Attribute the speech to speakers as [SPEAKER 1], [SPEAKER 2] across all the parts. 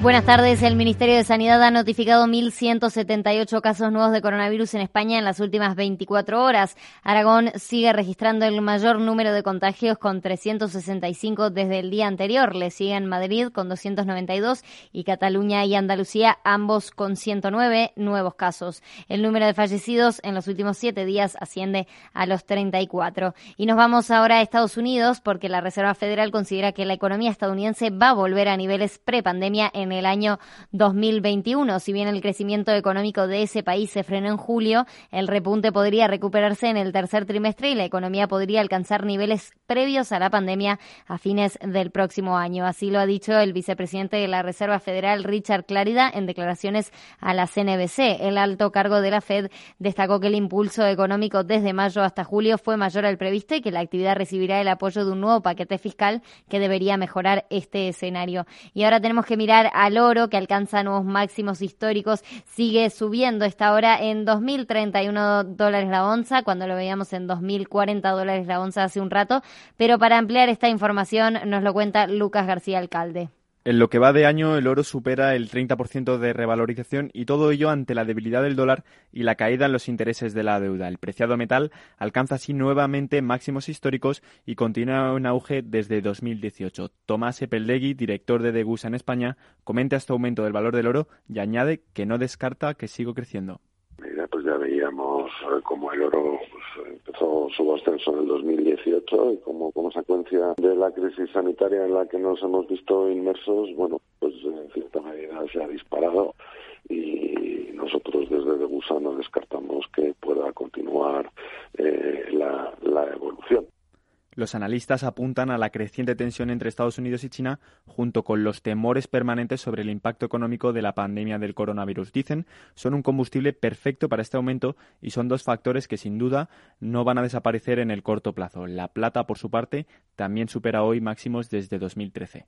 [SPEAKER 1] Buenas tardes. El Ministerio de Sanidad ha notificado 1.178 casos nuevos de coronavirus en España en las últimas 24 horas. Aragón sigue registrando el mayor número de contagios con 365 desde el día anterior. Le siguen Madrid con 292 y Cataluña y Andalucía ambos con 109 nuevos casos. El número de fallecidos en los últimos siete días asciende a los 34. Y nos vamos ahora a Estados Unidos porque la Reserva Federal considera que la economía estadounidense va a volver a niveles prepandemia en en el año 2021. Si bien el crecimiento económico de ese país se frenó en julio, el repunte podría recuperarse en el tercer trimestre y la economía podría alcanzar niveles previos a la pandemia a fines del próximo año. Así lo ha dicho el vicepresidente de la Reserva Federal, Richard Clarida, en declaraciones a la CNBC. El alto cargo de la Fed destacó que el impulso económico desde mayo hasta julio fue mayor al previsto y que la actividad recibirá el apoyo de un nuevo paquete fiscal que debería mejorar este escenario. Y ahora tenemos que mirar al oro, que alcanza nuevos máximos históricos, sigue subiendo esta hora en 2.031 dólares la onza, cuando lo veíamos en 2.040 dólares la onza hace un rato. Pero para ampliar esta información nos lo cuenta Lucas García Alcalde.
[SPEAKER 2] En lo que va de año, el oro supera el 30% de revalorización y todo ello ante la debilidad del dólar y la caída en los intereses de la deuda. El preciado metal alcanza así nuevamente máximos históricos y continúa en auge desde 2018. Tomás Epeldegui, director de Degusa en España, comenta este aumento del valor del oro y añade que no descarta que siga creciendo.
[SPEAKER 3] Eh, como el oro empezó su ascenso en el 2018 y como consecuencia de la crisis sanitaria en la que nos hemos visto inmersos, bueno, pues en cierta medida se ha disparado y nosotros desde Degusa no descartamos que pueda continuar eh, la evolución.
[SPEAKER 2] Los analistas apuntan a la creciente tensión entre Estados Unidos y China, junto con los temores permanentes sobre el impacto económico de la pandemia del coronavirus. Dicen, son un combustible perfecto para este aumento y son dos factores que sin duda no van a desaparecer en el corto plazo. La plata, por su parte, también supera hoy máximos desde 2013.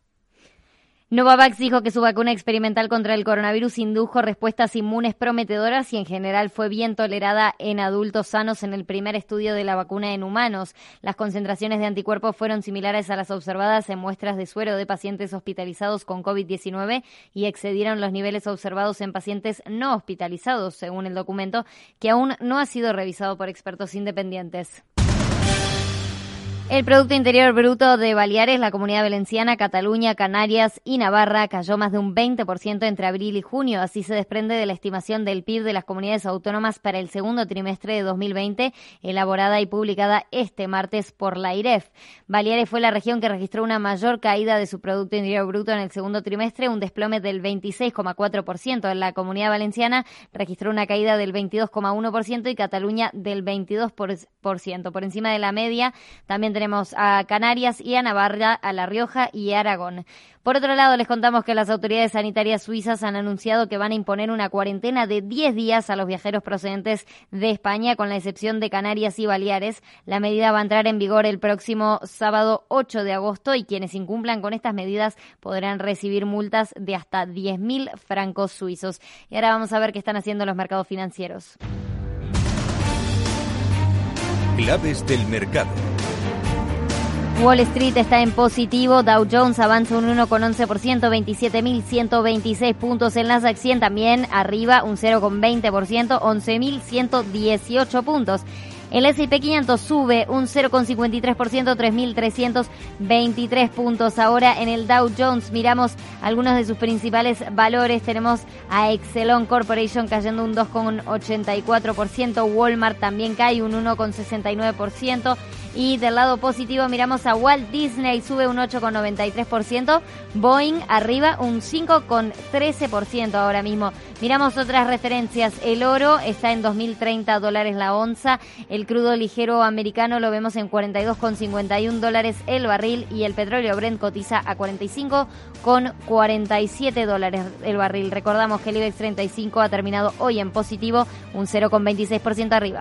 [SPEAKER 1] Novavax dijo que su vacuna experimental contra el coronavirus indujo respuestas inmunes prometedoras y en general fue bien tolerada en adultos sanos en el primer estudio de la vacuna en humanos. Las concentraciones de anticuerpos fueron similares a las observadas en muestras de suero de pacientes hospitalizados con COVID-19 y excedieron los niveles observados en pacientes no hospitalizados, según el documento, que aún no ha sido revisado por expertos independientes. El Producto Interior Bruto de Baleares, la Comunidad Valenciana, Cataluña, Canarias y Navarra cayó más de un 20% entre abril y junio. Así se desprende de la estimación del PIB de las comunidades autónomas para el segundo trimestre de 2020, elaborada y publicada este martes por la IREF. Baleares fue la región que registró una mayor caída de su Producto Interior Bruto en el segundo trimestre, un desplome del 26,4%. La Comunidad Valenciana registró una caída del 22,1% y Cataluña del 22%. Por encima de la media, también tenemos a Canarias y a Navarra, a La Rioja y a Aragón. Por otro lado, les contamos que las autoridades sanitarias suizas han anunciado que van a imponer una cuarentena de 10 días a los viajeros procedentes de España, con la excepción de Canarias y Baleares. La medida va a entrar en vigor el próximo sábado 8 de agosto y quienes incumplan con estas medidas podrán recibir multas de hasta 10.000 francos suizos. Y ahora vamos a ver qué están haciendo los mercados financieros.
[SPEAKER 4] Claves del mercado.
[SPEAKER 1] Wall Street está en positivo, Dow Jones avanza un 1,11%, 27.126 puntos, el Nasdaq 100 también arriba un 0,20%, 11.118 puntos. El S&P 500 sube un 0,53%, 3.323 puntos. Ahora en el Dow Jones miramos algunos de sus principales valores. Tenemos a Exelon Corporation cayendo un 2,84%, Walmart también cae un 1,69%. Y del lado positivo miramos a Walt Disney, sube un 8,93%, Boeing arriba un 5,13% ahora mismo. Miramos otras referencias, el oro está en 2.030 dólares la onza, el crudo ligero americano lo vemos en 42,51 dólares el barril y el petróleo Brent cotiza a 45,47 dólares el barril. Recordamos que el IBEX 35 ha terminado hoy en positivo, un 0,26% arriba.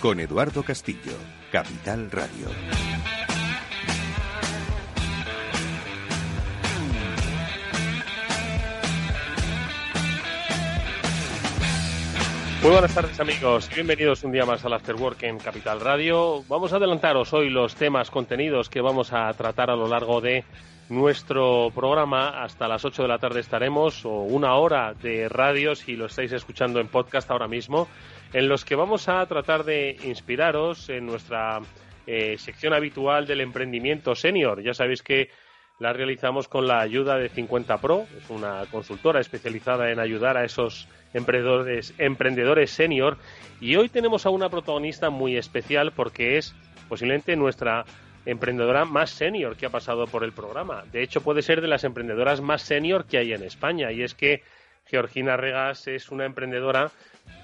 [SPEAKER 4] con Eduardo Castillo, Capital Radio.
[SPEAKER 5] Muy buenas tardes amigos bienvenidos un día más al After Work en Capital Radio. Vamos a adelantaros hoy los temas, contenidos que vamos a tratar a lo largo de nuestro programa. Hasta las 8 de la tarde estaremos, o una hora de radio si lo estáis escuchando en podcast ahora mismo, en los que vamos a tratar de inspiraros en nuestra eh, sección habitual del emprendimiento senior. Ya sabéis que la realizamos con la ayuda de 50 Pro, es una consultora especializada en ayudar a esos emprendedores, emprendedores senior. Y hoy tenemos a una protagonista muy especial porque es posiblemente nuestra emprendedora más senior que ha pasado por el programa. De hecho, puede ser de las emprendedoras más senior que hay en España. Y es que Georgina Regas es una emprendedora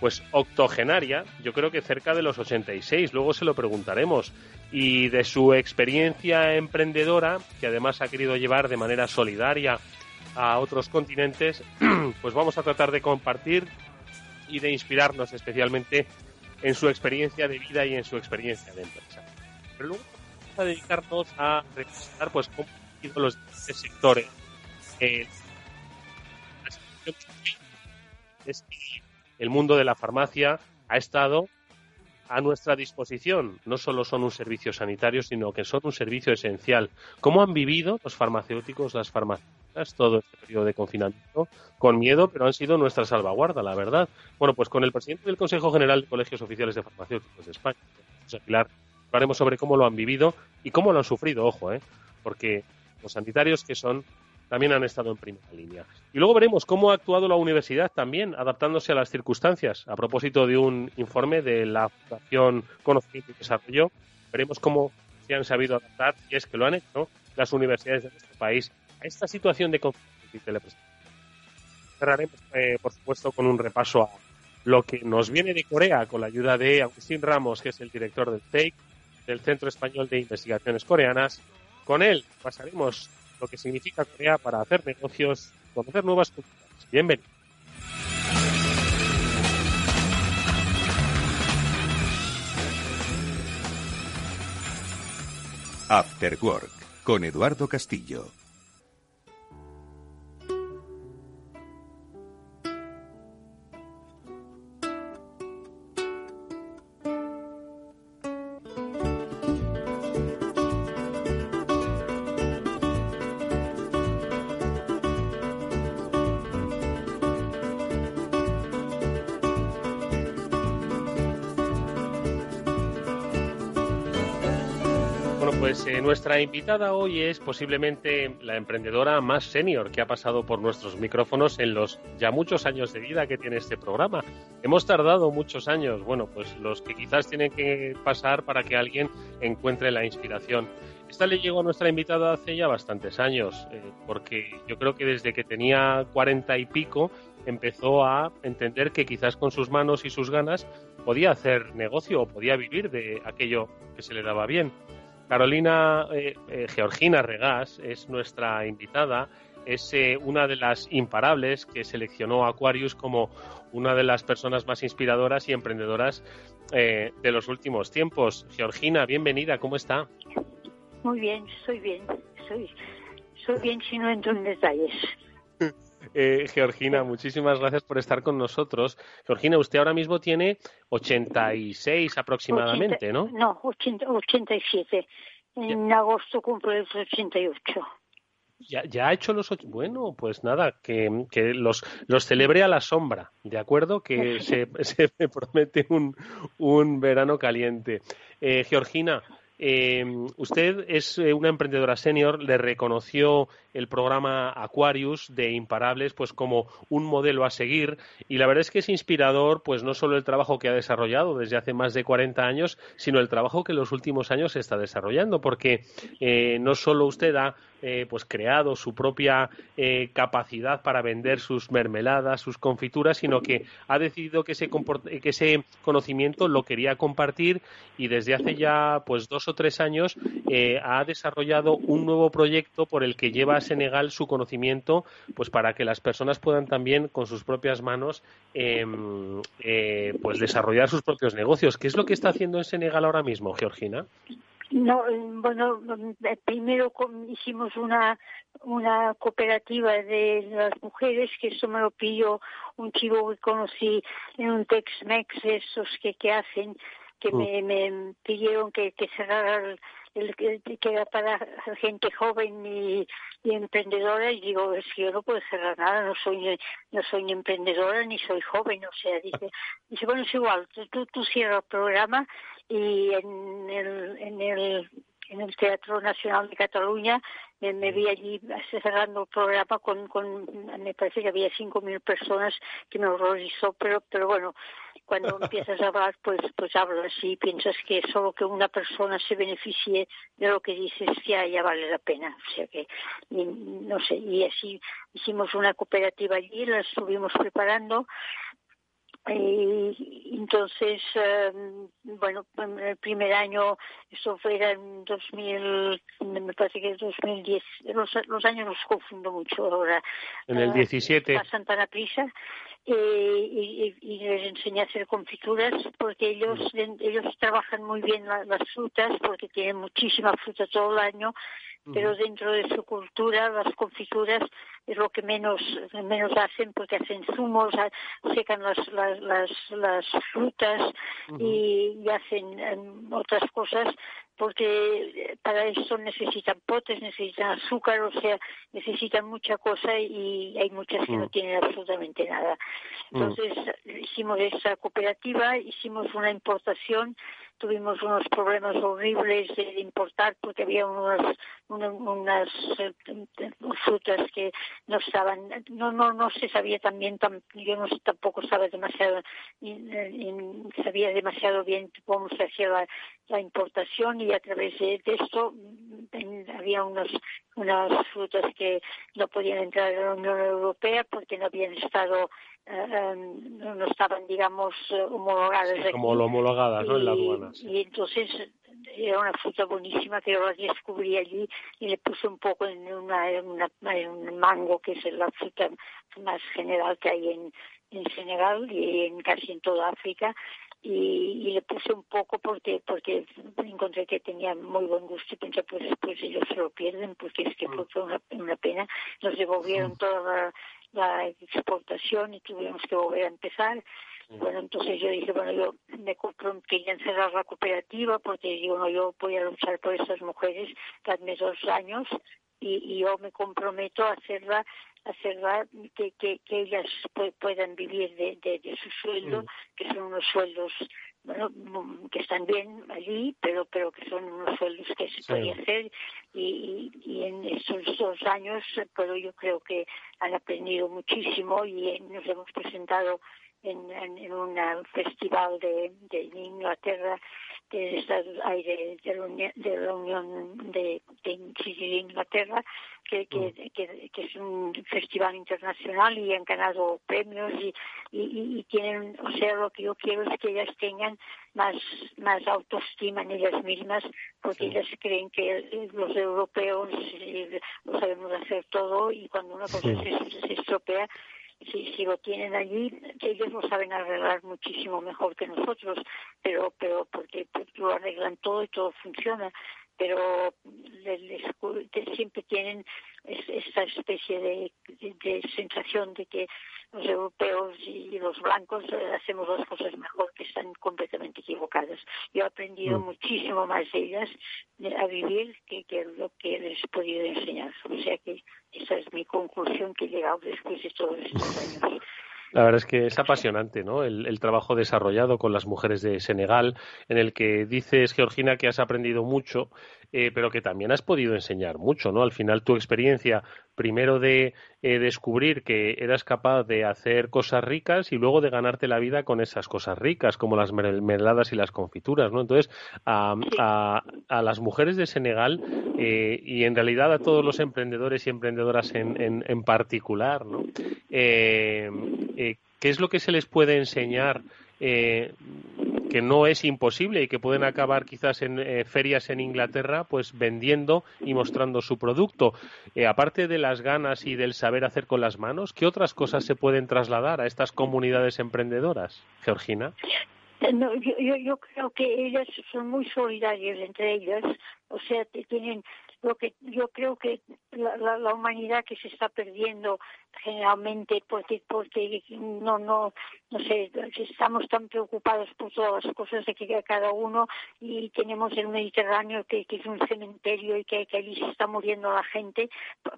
[SPEAKER 5] pues octogenaria, yo creo que cerca de los 86, luego se lo preguntaremos, y de su experiencia emprendedora, que además ha querido llevar de manera solidaria a otros continentes, pues vamos a tratar de compartir y de inspirarnos especialmente en su experiencia de vida y en su experiencia de empresa. Pero luego vamos a dedicarnos a revisar pues cómo han sido los diferentes sectores. Eh, es que el mundo de la farmacia ha estado a nuestra disposición. No solo son un servicio sanitario, sino que son un servicio esencial. ¿Cómo han vivido los farmacéuticos, las farmacéuticas, todo este periodo de confinamiento? Con miedo, pero han sido nuestra salvaguarda, la verdad. Bueno, pues con el presidente del Consejo General de Colegios Oficiales de Farmacéuticos de España, José Pilar, hablaremos sobre cómo lo han vivido y cómo lo han sufrido, ojo, ¿eh? porque los sanitarios que son también han estado en primera línea. Y luego veremos cómo ha actuado la universidad también, adaptándose a las circunstancias. A propósito de un informe de la Fundación Conocimiento y Desarrollo, veremos cómo se han sabido adaptar, y es que lo han hecho las universidades de nuestro país, a esta situación de conflicto Cerraremos, eh, por supuesto, con un repaso a lo que nos viene de Corea con la ayuda de Agustín Ramos, que es el director del CEIC, del Centro Español de Investigaciones Coreanas. Con él pasaremos lo que significa Corea para hacer negocios, conocer nuevas culturas. Bienvenido.
[SPEAKER 4] After Work con Eduardo Castillo.
[SPEAKER 5] Nuestra invitada hoy es posiblemente la emprendedora más senior que ha pasado por nuestros micrófonos en los ya muchos años de vida que tiene este programa. Hemos tardado muchos años, bueno, pues los que quizás tienen que pasar para que alguien encuentre la inspiración. Esta le llegó a nuestra invitada hace ya bastantes años, eh, porque yo creo que desde que tenía cuarenta y pico empezó a entender que quizás con sus manos y sus ganas podía hacer negocio o podía vivir de aquello que se le daba bien. Carolina eh, eh, Georgina Regás es nuestra invitada, es eh, una de las imparables que seleccionó Aquarius como una de las personas más inspiradoras y emprendedoras de los últimos tiempos. Georgina, bienvenida, ¿cómo está?
[SPEAKER 6] Muy bien, soy bien, soy, soy bien si no entro en detalles.
[SPEAKER 5] Eh, Georgina, muchísimas gracias por estar con nosotros. Georgina, usted ahora mismo tiene 86 aproximadamente, ¿no?
[SPEAKER 6] No, 87. En agosto cumple los 88.
[SPEAKER 5] Ya, ya ha hecho los ocho. Bueno, pues nada, que, que los, los celebre a la sombra, ¿de acuerdo? Que se, se promete un, un verano caliente. Eh, Georgina, eh, usted es eh, una emprendedora senior, le reconoció el programa Aquarius de Imparables pues como un modelo a seguir y la verdad es que es inspirador pues no solo el trabajo que ha desarrollado desde hace más de 40 años, sino el trabajo que en los últimos años se está desarrollando porque eh, no solo usted ha eh, pues creado su propia eh, capacidad para vender sus mermeladas, sus confituras, sino que ha decidido que ese, que ese conocimiento lo quería compartir y desde hace ya pues dos o tres años ha desarrollado un nuevo proyecto por el que lleva Senegal su conocimiento, pues para que las personas puedan también con sus propias manos em, eh, pues desarrollar sus propios negocios. ¿Qué es lo que está haciendo en Senegal ahora mismo, Georgina?
[SPEAKER 6] No, bueno, primero hicimos una una cooperativa de las mujeres, que eso me lo pidió un chico que conocí en un Tex-Mex, esos que, que hacen, que me, me pidieron que, que cerrara el, que era para gente joven y, emprendedora y digo es que yo no puedo cerrar nada no soy no soy ni emprendedora ni soy joven o sea dice dice bueno es igual tú tú cierras el programa y en el en el en el Teatro Nacional de Cataluña me, vi allí cerrando el programa con, con me parece que había cinco mil personas que me horrorizó pero pero bueno cuando empiezas a hablar pues pues hablas y piensas que solo que una persona se beneficie de lo que dices ya ya vale la pena. O sea que no sé y así hicimos una cooperativa allí la estuvimos preparando entonces, em, bueno, el primer año, eso fue en 2000, me parece que es 2010, los, los años los confundo mucho ahora.
[SPEAKER 5] En el 17.
[SPEAKER 6] Uh, pasan tan a prisa. Eh, y, y, les enseñé a hacer confituras porque ellos ellos trabajan muy bien las frutas porque tienen muchísima fruta todo el año pero dentro de su cultura las confituras es lo que menos menos hacen porque hacen zumos secan las las las, las frutas y, y, hacen em, otras cosas porque para eso necesitan potes, necesitan azúcar, o sea, necesitan mucha cosa y hay muchas que no tienen absolutamente nada. Entonces hicimos esa cooperativa, hicimos una importación tuvimos unos problemas horribles de importar porque había unas, unas, eh, frutas que no estaban, no, no, no se sabía también, yo no tampoco sabía demasiado, sabía demasiado bien cómo se hacía la, la importación y a través de, esto había unos, unas frutas que no podían entrar en la Unión Europea porque no habían estado eh, no estaban, digamos, homologadas.
[SPEAKER 5] como lo homologadas, ¿no? En la aduana.
[SPEAKER 6] Y entonces era una fruta buenísima que yo la descubrí allí y le puse un poco en, una, en, un mango, que es la fruta más general que hay en, en Senegal y en casi en toda África. Y, le puse un poco porque porque encontré que tenía muy buen gusto y pensé pues después ellos se lo pierden porque es que mm. fue una, una pena nos devolvieron toda la, la exportación y tuvimos que volver a empezar. Bueno, entonces yo dije, bueno, yo me quería encerrar la cooperativa porque digo, no, yo voy a luchar por estas mujeres, dadme dos años y, yo me comprometo a hacerla hacerla que, que, que ellas puedan vivir de, de, su sueldo, que son unos sueldos bueno, que están bien allí, pero pero que son unos sueldos que se puede hacer y, y, en estos dos años, pero yo creo que han aprendido muchísimo y nos hemos presentado en, en, un festival de, de Inglaterra de, de, de, la Unión de, de, Inglaterra que, que, mm. que, que, es un festival internacional y han ganado premios y, y, y, tienen, o sea, lo que yo quiero es que ellas tengan más, más autoestima en ellas mismas porque ellas creen que los europeos eh, lo sabemos hacer todo y cuando una cosa se, se estropea si, si lo tienen allí, ellos lo saben arreglar muchísimo mejor que nosotros, pero, pero porque lo arreglan todo y todo funciona. Pero siempre tienen esta especie de, de, sensación de que los europeos y los blancos eh, hacemos las cosas mejor, que están completamente equivocadas. Yo he aprendido mm. muchísimo más de ellas a vivir que, que, lo que les he podido enseñar. O sea que esa es mi conclusión que he llegado después de todos estos años.
[SPEAKER 5] La verdad es que es apasionante, ¿no? El, trabajo desarrollado con las mujeres de Senegal, en el que dices, Georgina, que has aprendido mucho, eh, pero que también has podido enseñar mucho, ¿no? Al final tu experiencia, primero de eh, descubrir que eras capaz de hacer cosas ricas y luego de ganarte la vida con esas cosas ricas, como las mermeladas y las confituras, ¿no? Entonces, a, las mujeres de Senegal eh, y en realidad a todos los emprendedores y emprendedoras en, en, particular, ¿no? ¿Qué es lo que se les puede enseñar eh, que no es imposible y que pueden acabar quizás en eh, ferias en Inglaterra pues vendiendo y mostrando su producto. Eh, aparte de las ganas y del saber hacer con las manos, ¿qué otras cosas se pueden trasladar a estas comunidades emprendedoras, Georgina?
[SPEAKER 6] yo, yo creo que ellas son muy solidarias entre ellas, o sea, tienen lo que yo creo que la, la, la, humanidad que se está perdiendo generalmente porque porque no no no sé estamos tan preocupados por todas las cosas de que cada uno y tenemos el Mediterráneo que, que es un cementerio y que, que, allí se está muriendo la gente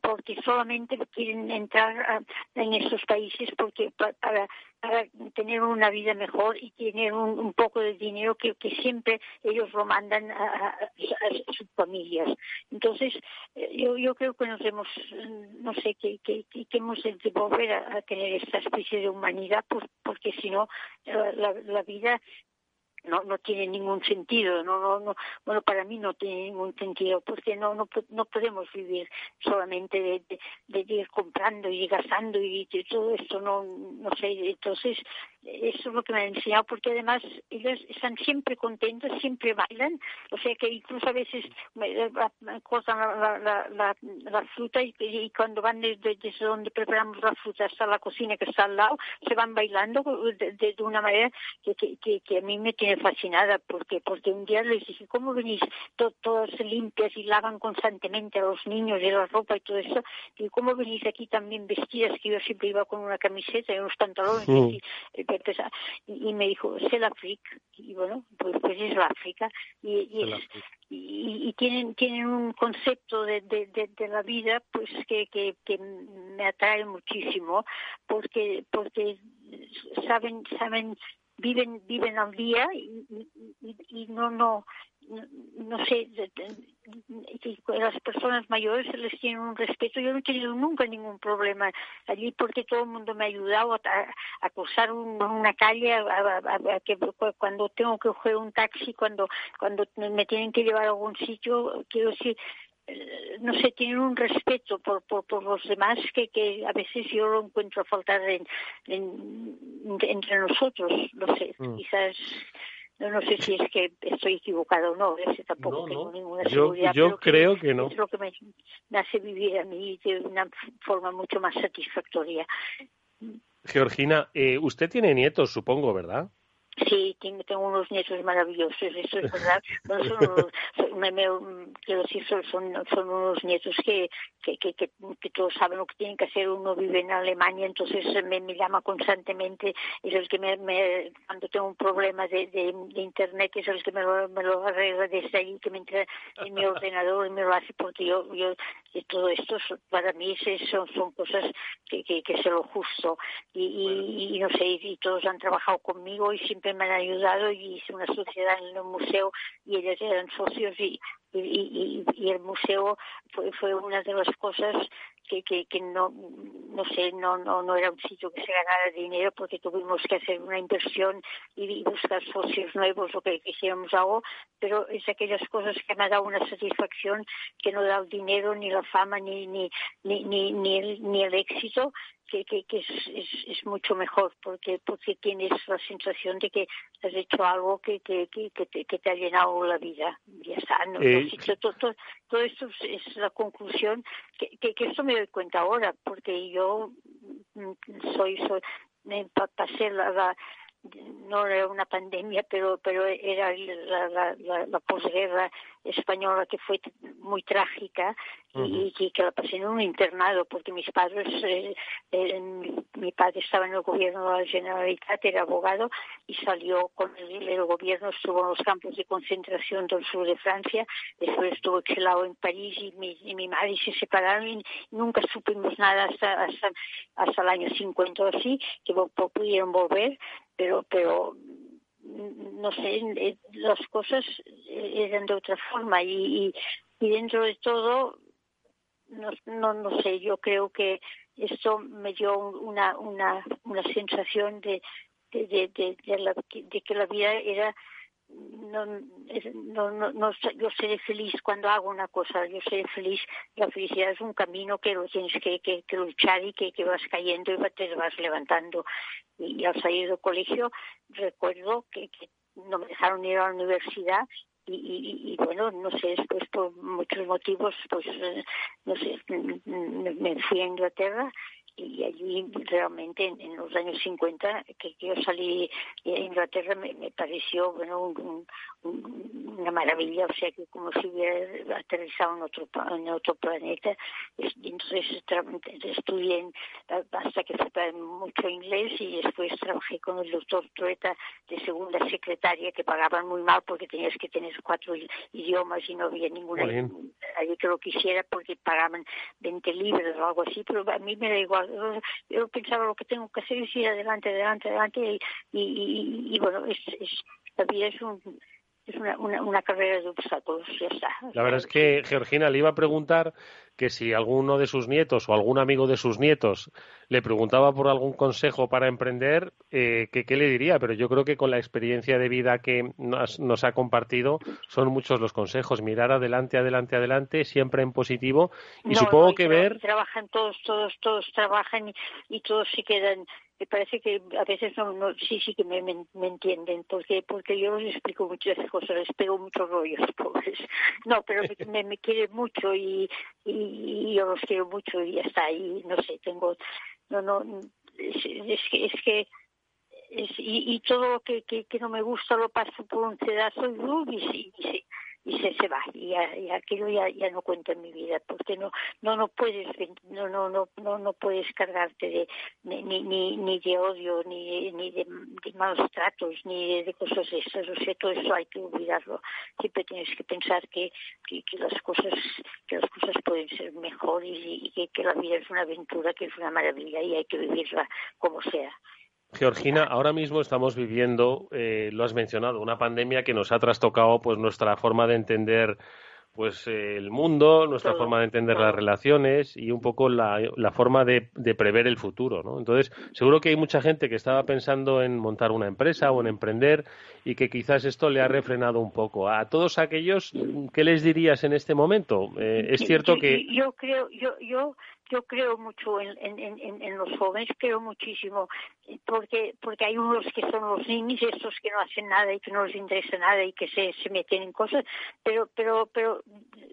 [SPEAKER 6] porque solamente quieren entrar en esos países porque para, para tener una vida mejor y tener un, un poco de dinero que, que, siempre ellos lo mandan a, sus familias. Entonces, eh, yo, yo creo que nos hemos, no sé, que, que, que hemos de volver a, tener esta especie de humanidad, pues, porque si no, la, la vida no no tiene ningún sentido no no bueno para mí no tiene ningún sentido porque no no no podemos vivir solamente de, de, ir comprando y gastando y todo esto no no sé entonces eso es lo que me han enseñado porque además ellos están siempre contentos siempre bailan o sea que incluso a veces cortan la, la, la, la fruta y, y, cuando van desde, desde donde preparamos la fruta hasta la cocina que está al lado se van bailando de, de, de una manera que, que, que a mí me tiene fascinada porque porque un día les dije cómo venís todas limpias y lavan constantemente a los niños y la ropa y todo eso. Y cómo venís aquí también vestidas que yo siempre iba con una camiseta y unos pantalones y, y, me dijo es el África y bueno pues pues es la África. Y, y, y, tienen tienen un concepto de, de, de, la vida pues que, que, que me atrae muchísimo porque porque saben saben viven viven al día y, y, y no no no sé las personas mayores se les tiene un respeto yo no he tenido nunca ningún problema allí porque todo el mundo me ha ayudado a, a cruzar una calle a, que cuando tengo que coger un taxi cuando cuando me tienen que llevar a algún sitio quiero decir no sé, tienen un respeto por, por, por los demás que, que a veces yo lo encuentro a faltar en, entre nosotros, no sé, mm. quizás no, no sé si es que estoy equivocado o no, tampoco tengo ninguna seguridad.
[SPEAKER 5] Yo, creo que, no.
[SPEAKER 6] Es lo que me, me, hace vivir a mí de una forma mucho más satisfactoria.
[SPEAKER 5] Georgina, eh, usted tiene nietos, supongo, ¿verdad?
[SPEAKER 6] Sí, tengo, unos nietos maravillosos, eso es verdad. son me, quiero decir, son, son, unos nietos que, que, que, que, todos saben lo que tienen que hacer. Uno vive en Alemania, entonces me, me llama constantemente. Es el que me, me, cuando tengo un problema de, de, internet, es el que me lo, me lo arregla desde ahí, que me entra en mi ordenador y me lo hace porque yo, yo todo esto para mí son, son cosas que, que, que lo justo. Y, y, y no sé, y todos han trabajado conmigo y siempre me han ayudado y hice una sociedad en el museo y ellos eran socios y, y, el museo fue, fue una de las cosas que, que, que no, no sé, no, no, no era un sitio que se ganara dinero porque tuvimos que hacer una inversión y, buscar socios nuevos o que quisiéramos algo, pero es aquellas cosas que me ha dado una satisfacción que no da el dinero, ni la fama, ni, ni, ni, ni, ni, el, ni el éxito, que, que, que es, es, es, mucho mejor porque porque tienes la sensación de que has hecho algo que, que, que, que, te, que te ha llenado la vida. Ya está. No, eh, todo, todo, todo, esto es la conclusión que, que, esto me doy cuenta ahora porque yo mm, soy, soy pasé la, la no era una pandemia, pero pero era la, la, la, posguerra española que fue muy trágica y, que la pasé en un internado porque mis padres, eh, eh, mi padre estaba en el gobierno de la Generalitat, era abogado y salió con el, gobierno, estuvo en los campos de concentración del sur de Francia, después estuvo exilado en París y mi, y mi madre se separaron y nunca supimos nada hasta, hasta, hasta el año 50 o así, que pudieron volver pero pero no sé eh, las cosas eran de otra forma y, y, dentro de todo no, no no sé yo creo que esto me dio una una una sensación de de, de, de, de que la vida era no, no, no, yo seré feliz cuando hago una cosa, yo seré feliz. La felicidad es un camino que lo tienes que, que, luchar y que, que, vas cayendo y te vas levantando. Y, al salir del colegio recuerdo que, no me dejaron ir a la universidad y, y, bueno, no sé, después por muchos motivos, pues eh, no sé, me fui a Inglaterra y allí realmente en, los años 50 que, yo salí a Inglaterra me, pareció bueno un, una maravilla o sea que como si hubiera aterrizado en otro en otro planeta. Entonces estudié hasta que fue mucho inglés y después trabajé con el doctor Trueta de segunda secretaria que pagaban muy mal porque tenías que tener cuatro idiomas y no había ninguna allí que lo quisiera porque pagaban 20 libras o algo así pero a mí me da igual yo pensaba lo que tengo que hacer es ir adelante, adelante, adelante y, y, bueno, es, es, la es un es una, una, una, carrera de obstáculos, ya está.
[SPEAKER 5] La verdad es que, Georgina, le iba a preguntar que si alguno de sus nietos o algún amigo de sus nietos le preguntaba por algún consejo para emprender, eh, ¿qué, le diría? Pero yo creo que con la experiencia de vida que nos, ha compartido son muchos los consejos. Mirar adelante, adelante, adelante, siempre en positivo. Y supongo que ver...
[SPEAKER 6] Trabajan todos, todos, todos trabajan y, todos se quedan me parece que a veces no, no sí sí que me, me, entienden. Porque porque yo les explico muchas cosas les pego muchos rollos pobres. No pero me, me, quieren mucho y, y, yo los quiero mucho y hasta ahí no sé tengo no no es, que es que es, y, y todo lo que, que, que no me gusta lo paso por un pedazo y, y, y se, se va. Y, y aquello ya, ya no cuenta en mi vida porque no no no puedes no no no no, no puedes cargarte de ni ni ni de odio ni ni de, malos tratos ni de, cosas de esas o sea todo eso hay que olvidarlo. Siempre tienes que pensar que, que, las cosas que las cosas pueden ser mejores y, que, que la vida es una aventura que es una maravilla y hay que vivirla como sea
[SPEAKER 5] Georgina, ahora mismo estamos viviendo, eh, lo has mencionado, una pandemia que nos ha trastocado pues nuestra forma de entender pues el mundo, nuestra forma de entender las relaciones y un poco la, forma de, prever el futuro, ¿no? Entonces, seguro que hay mucha gente que estaba pensando en montar una empresa o en emprender y que quizás esto le ha refrenado un poco. A todos aquellos, ¿qué les dirías en este momento? Eh, es cierto que
[SPEAKER 6] yo creo, yo, yo yo creo mucho en, los jóvenes, creo muchísimo, porque porque hay unos que son los niños, estos que no hacen nada y que no les interesa nada y que se, se meten en cosas, pero pero pero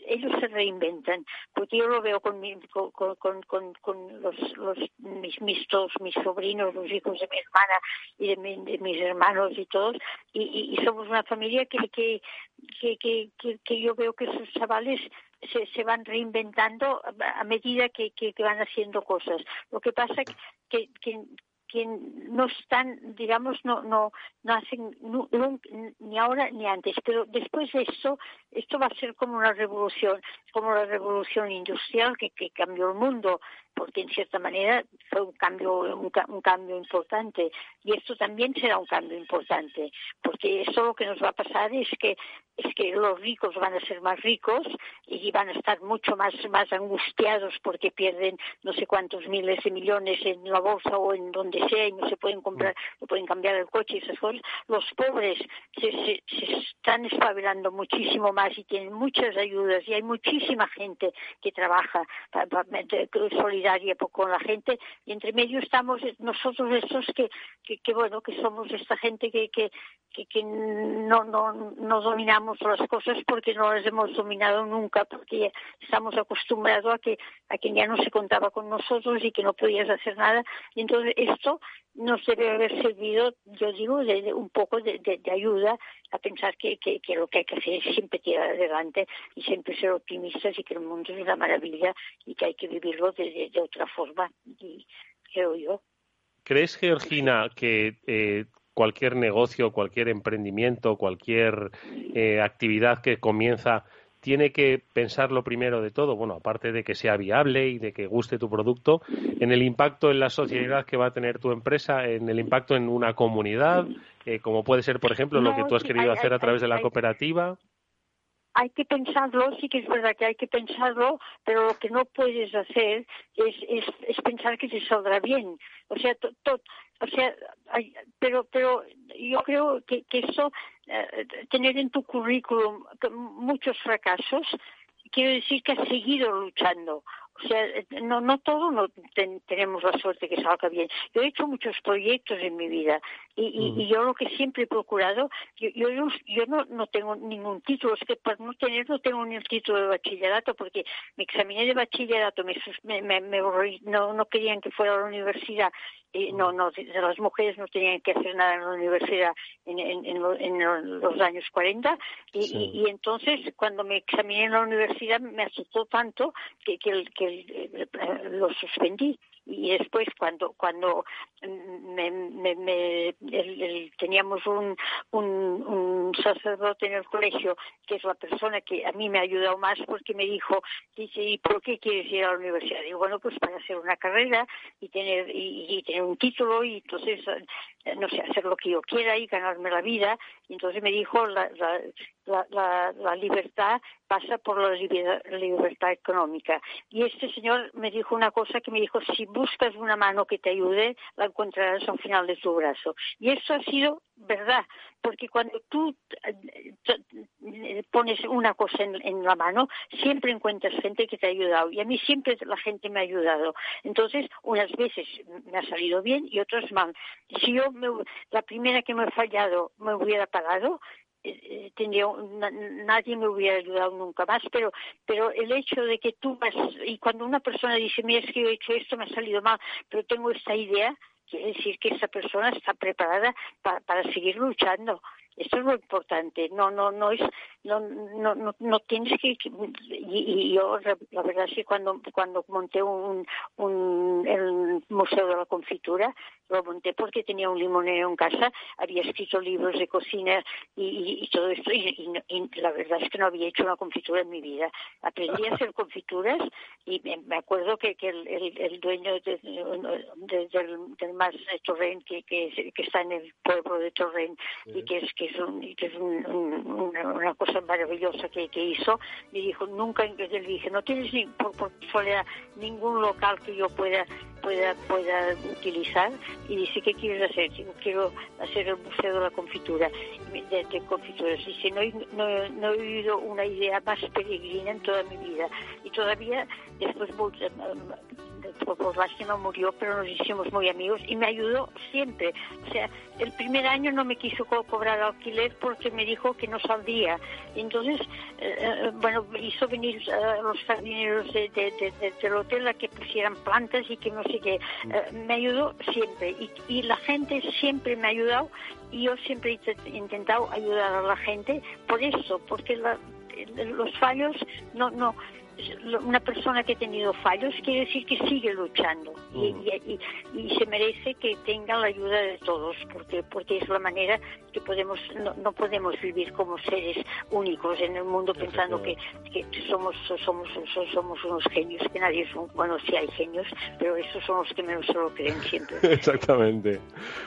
[SPEAKER 6] ellos se reinventan, porque yo lo veo con con, con, con, los, los mis, mis todos mis sobrinos, los hijos de mi hermana y de, mis hermanos y todos, y, y, somos una familia que que, que, que, que yo veo que esos chavales se, se van reinventando a medida que, van haciendo cosas. Lo que pasa que, que, no están, digamos, no, no, no hacen ni ahora ni antes, pero después de esto, esto va a ser como una revolución, como la revolución industrial que, que cambió el mundo porque en cierta manera fue un cambio, un, cambio importante. Y esto también será un cambio importante, porque eso lo que nos va a pasar es que, es que los ricos van a ser más ricos y van a estar mucho más, más angustiados porque pierden no sé cuántos miles de millones en la bolsa o en donde sea y no se pueden comprar, no pueden cambiar el coche y esas cosas. Los pobres se, se, se están espabilando muchísimo más y tienen muchas ayudas y hay muchísima gente que trabaja para, para, con la gente. Y entre medio estamos nosotros estos que, que, bueno que somos esta gente que, que, que, no, no, no dominamos las cosas porque no las hemos dominado nunca porque estamos acostumbrados a que a que ya no se contaba con nosotros y que no podías hacer nada. Y entonces esto nos debe haber servido, yo digo, de, un poco de, ayuda a pensar que, que, lo que hay que hacer es siempre tirar adelante y siempre ser optimistas y que el mundo es una maravilla y que hay que vivirlo de, otra forma, y creo yo.
[SPEAKER 5] ¿Crees, Georgina, que eh, cualquier negocio, cualquier emprendimiento, cualquier eh, actividad que comienza tiene que pensarlo primero de todo, bueno, aparte de que sea viable y de que guste tu producto, en el impacto en la sociedad que va a tener tu empresa, en el impacto en una comunidad, eh, como puede ser, por ejemplo, lo que tú has querido hacer a través de la cooperativa
[SPEAKER 6] hay que pensarlo, sí que es verdad que hay que pensarlo, pero lo que no puedes hacer es, es, pensar que te saldrá bien. O sea, o sea, pero, pero yo creo que, que eso, tener en tu currículum muchos fracasos, quiere decir que has seguido luchando. O sea, no, no todos no tenemos la suerte que salga bien. Yo he hecho muchos proyectos en mi vida y, y, yo lo que siempre he procurado, yo, yo, yo no, no tengo ningún título, es que por no tener no tengo ni el título de bachillerato porque me examiné de bachillerato, me, me, me, no, no querían que fuera a la universidad. No, no, las mujeres no tenían que hacer nada en la universidad en, en, en, los años 40 y, y, entonces cuando me examiné en la universidad me asustó tanto que, que, que eh, lo suspendí. Y después cuando cuando me, me, teníamos un, un, un, sacerdote en el colegio que es la persona que a mí me ha ayudado más porque me dijo dice y por qué quieres ir a la universidad digo bueno pues para hacer una carrera y tener y, tener un título y entonces no sé hacer lo que yo quiera y ganarme la vida y entonces me dijo la, la, la, la libertad pasa por la libertad económica. Y este señor me dijo una cosa que me dijo, si buscas una mano que te ayude, la encontrarás al final de tu brazo. Y eso ha sido verdad, porque cuando tú eh, pones una cosa en, la mano, siempre encuentras gente que te ha ayudado. Y a mí siempre la gente me ha ayudado. Entonces, unas veces me ha salido bien y otras mal. Si yo, la primera que me ha fallado, me hubiera pagado, eh, tendría nadie me hubiera ayudado nunca más pero pero el hecho de que tú vas y cuando una persona dice mira es que yo he hecho esto me ha salido mal pero tengo esta idea quiere decir que esa persona está preparada para, para seguir luchando eso es lo importante no no no es no no no, no tienes que y, yo la verdad es que cuando cuando monté un, un el museo de la confitura lo monté porque tenía un limonero en casa, había escrito libros de cocina y, todo esto, y, la verdad es que no había hecho una confitura en mi vida. Aprendí a hacer confituras y me, acuerdo que, el, dueño del, del más de Torrent, que, que, está en el pueblo de Torrent y que es, que que es una, cosa maravillosa que, hizo, me dijo, nunca, le dije, no tienes ni, por, por ningún local que yo pueda pueda, pueda utilizar y dice, ¿qué quieres hacer? Digo, quiero hacer el Museo de la Confitura, de, de confituras. Dice, no, no, no, he oído una idea más peregrina en toda mi vida. Y todavía, después, por, lástima murió, pero nos hicimos muy amigos y me ayudó siempre. O sea, el primer año no me quiso cobrar alquiler porque me dijo que no saldría. entonces, eh, eh, bueno, hizo venir a los jardineros de, del hotel a que pusieran plantas y que no sé qué. Eh, me ayudó siempre y la gente siempre me ha ayudado y yo siempre he intentado ayudar a la gente por eso, porque los fallos no, no, una persona que ha tenido fallos quiere decir que sigue luchando y, mm. y, se merece que tenga la ayuda de todos porque porque es la manera que podemos no, podemos vivir como seres únicos en el mundo pensando que, que somos somos somos unos genios que nadie es un, bueno sí hay genios pero esos son los que menos se lo creen siempre.
[SPEAKER 5] Exactamente.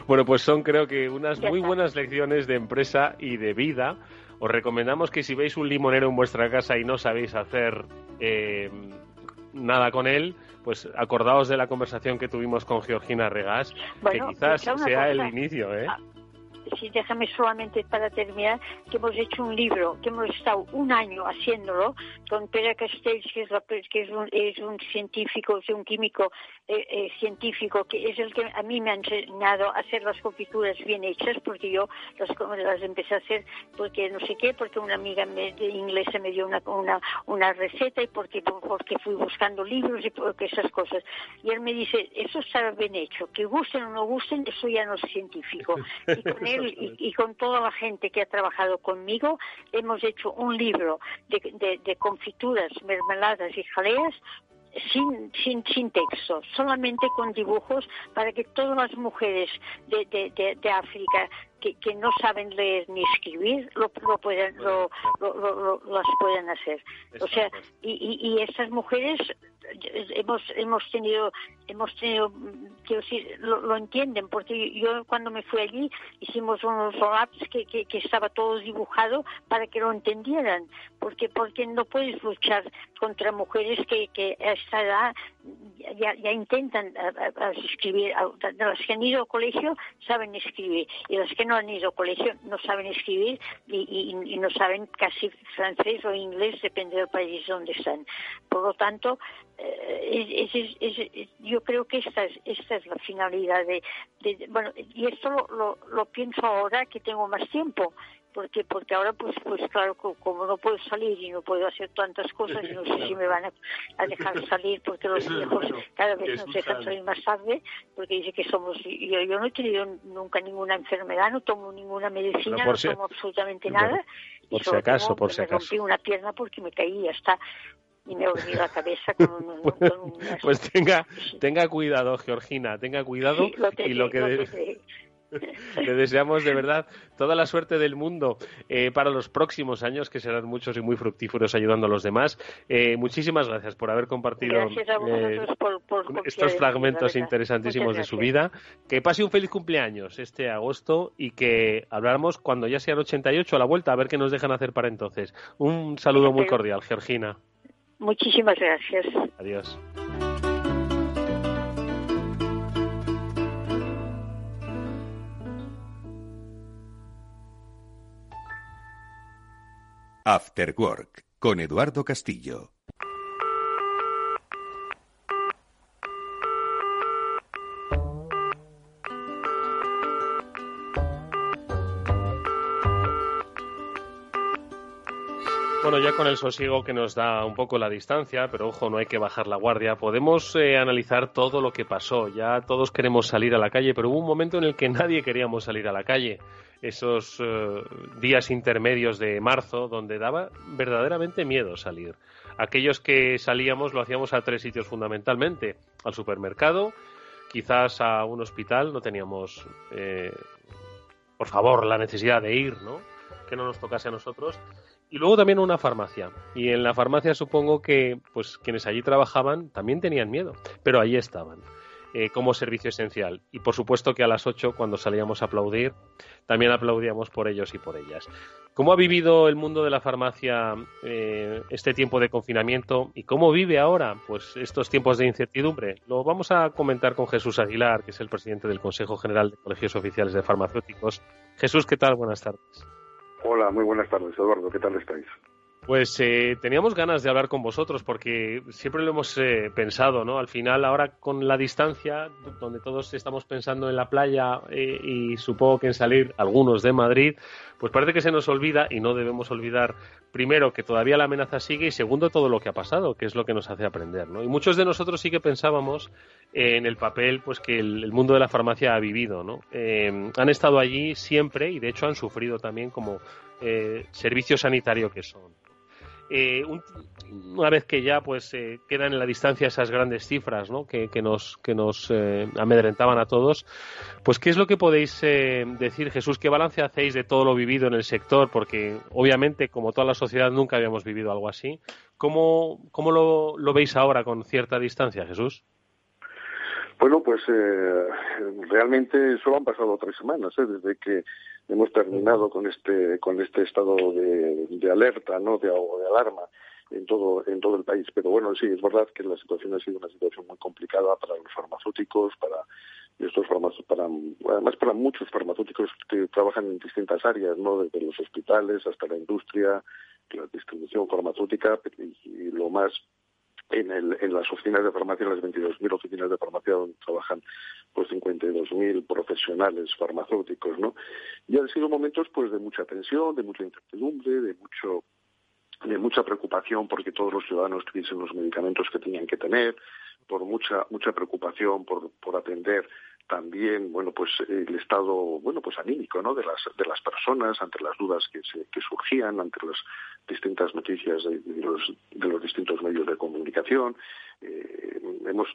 [SPEAKER 5] Bueno pues son creo que unas muy buenas lecciones de empresa y de vida os recomendamos que si veis un limonero en vuestra casa y no sabéis hacer eh, nada con él, pues acordaos de la conversación que tuvimos con Georgina Regas, que quizás sea el inicio, ¿eh?
[SPEAKER 6] Sí, déjame solamente para terminar, que hemos hecho un libro, que hemos estado un año haciéndolo con Pere Castells, que es, que es, un, es un científico, es un químico eh, eh, científico, que es el que a mí me ha enseñado a hacer las confituras bien hechas, porque yo las, las empecé a hacer porque no sé qué, porque una amiga me, de inglesa me dio una, una, una receta y porque, porque fui buscando libros y porque esas cosas. Y él me dice, eso está bien hecho, que gusten o no gusten, eso ya no es científico. Y con él y, con toda la gente que ha trabajado conmigo, hemos hecho un libro de, de, confituras, mermeladas y jaleas sin, sin, sin texto, solamente con dibujos para que todas las mujeres de, de, de África que, que, no saben leer ni escribir lo, lo pueden lo, lo, las pueden hacer. O sea y, y, y estas mujeres hemos hemos tenido hemos tenido quiero decir lo, entienden porque yo cuando me fui allí hicimos unos roll-ups que, que, que, estaba todo dibujado para que lo entendieran porque porque no puedes luchar contra mujeres que, que a esta edad ya, ya intentan escribir las que han ido al colegio saben escribir y las que no han ido al colegio no saben escribir y, y, no saben casi francés o inglés depende del país donde están. Por lo tanto eh, yo creo que esta es, es la finalidad de, de bueno, y esto lo, lo, lo, pienso ahora que tengo más tiempo, porque porque ahora pues pues claro como no puedo salir y no puedo hacer tantas cosas no sé si me van a, dejar salir porque los viejos cada vez nos dejan salir más tarde porque dice que somos yo, yo no he tenido nunca ninguna enfermedad no tomo ninguna medicina no, tomo absolutamente nada
[SPEAKER 5] por si acaso por si acaso
[SPEAKER 6] me rompí una pierna porque me caí y hasta y me olvidé la cabeza con un, con
[SPEAKER 5] Pues tenga, tenga cuidado, Georgina, tenga cuidado
[SPEAKER 6] sí, lo
[SPEAKER 5] y lo que...
[SPEAKER 6] Lo
[SPEAKER 5] de...
[SPEAKER 6] que
[SPEAKER 5] Le deseamos de verdad toda la suerte del mundo eh, para los próximos años, que serán muchos y muy fructíferos ayudando a los demás. Eh, muchísimas gracias por haber compartido
[SPEAKER 6] eh, por, por
[SPEAKER 5] estos fragmentos interesantísimos de su vida. Que pase un feliz cumpleaños este agosto y que hablamos cuando ya sean 88 a la vuelta, a ver qué nos dejan hacer para entonces. Un saludo muy cordial, Georgina.
[SPEAKER 6] Muchísimas gracias.
[SPEAKER 5] Adiós.
[SPEAKER 4] After Work con Eduardo Castillo.
[SPEAKER 5] Bueno, ya con el sosiego que nos da un poco la distancia, pero ojo, no hay que bajar la guardia, podemos eh, analizar todo lo que pasó. Ya todos queremos salir a la calle, pero hubo un momento en el que nadie queríamos salir a la calle. Esos eh, días intermedios de marzo, donde daba verdaderamente miedo salir. Aquellos que salíamos lo hacíamos a tres sitios fundamentalmente: al supermercado, quizás a un hospital, no teníamos, eh, por favor, la necesidad de ir, ¿no? Que no nos tocase a nosotros y luego también una farmacia. Y en la farmacia supongo que pues quienes allí trabajaban también tenían miedo, pero allí estaban. Eh, como servicio esencial. Y por supuesto que a las 8, cuando salíamos a aplaudir, también aplaudíamos por ellos y por ellas. ¿Cómo ha vivido el mundo de la farmacia eh, este tiempo de confinamiento y cómo vive ahora pues estos tiempos de incertidumbre? Lo vamos a comentar con Jesús Aguilar, que es el presidente del Consejo General de Colegios Oficiales de Farmacéuticos. Jesús, ¿qué tal? Buenas tardes.
[SPEAKER 3] Hola, muy buenas tardes, Eduardo. ¿Qué tal estáis?
[SPEAKER 5] Pues eh, teníamos ganas de hablar con vosotros porque siempre lo hemos eh, pensado, ¿no? Al final, ahora con la distancia, donde todos estamos pensando en la playa eh, y supongo que en salir algunos de Madrid, pues parece que se nos olvida y no debemos olvidar, primero, que todavía la amenaza sigue y segundo, todo lo que ha pasado, que es lo que nos hace aprender, ¿no? Y muchos de nosotros sí que pensábamos en el papel pues que el, el mundo de la farmacia ha vivido, ¿no? han estado allí siempre y de hecho han sufrido también como servicio sanitario que son. Eh, un, una vez que ya pues eh, quedan en la distancia esas grandes cifras ¿no? que, nos, que nos eh, amedrentaban a todos, pues ¿qué es lo que podéis eh, decir, Jesús? ¿Qué balance hacéis de todo lo vivido en el sector? Porque obviamente, como toda la sociedad, nunca habíamos vivido algo así. ¿Cómo, cómo lo, lo veis ahora con cierta distancia, Jesús?
[SPEAKER 3] Bueno, pues eh, realmente solo han pasado tres semanas ¿eh? desde que hemos terminado con este con este estado de, de alerta, no, de, alarma en todo en todo el país. Pero bueno, sí, es verdad que la situación ha sido una situación muy complicada para los farmacéuticos, para
[SPEAKER 7] estos para, además para muchos farmacéuticos que trabajan en distintas áreas, ¿no? Desde los hospitales hasta la industria, la distribución farmacéutica y, lo más en, el, en las oficinas de farmacia, las 22.000 oficinas de farmacia donde trabajan pues 52.000 profesionales farmacéuticos, ¿no? Y han sido momentos pues de mucha tensión, de mucha incertidumbre, de mucho de mucha preocupación porque todos los ciudadanos tuviesen los medicamentos que tenían que tener, por mucha mucha preocupación por, por atender también bueno pues el estado bueno pues anímico no de las de las personas ante las dudas que se, que surgían ante las distintas noticias de, los de los distintos medios de comunicación. Eh, hemos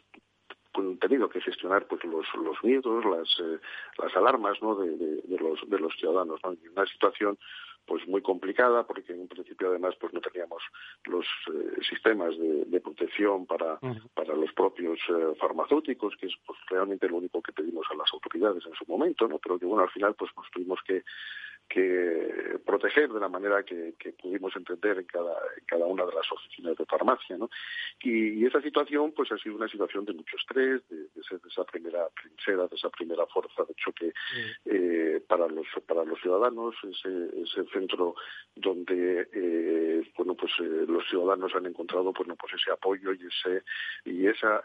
[SPEAKER 7] tenido que gestionar pues los, los miedos las eh, las alarmas no de, de, los de los ciudadanos ¿no? en una situación pues muy complicada porque en un principio además pues no teníamos los eh, sistemas de, de, protección para, para los propios eh, farmacéuticos que es pues realmente lo único que pedimos a las autoridades en su momento no pero que bueno al final pues nos tuvimos que que proteger de la manera que, que pudimos entender en cada, en cada una de las oficinas de farmacia. ¿no? Y, y, esa situación pues ha sido una situación de mucho estrés, de, de, ser, de esa primera trinchera, de esa primera fuerza de choque eh, para, los, para los ciudadanos, ese, ese centro donde eh, bueno pues eh, los ciudadanos han encontrado bueno pues ese apoyo y ese y esa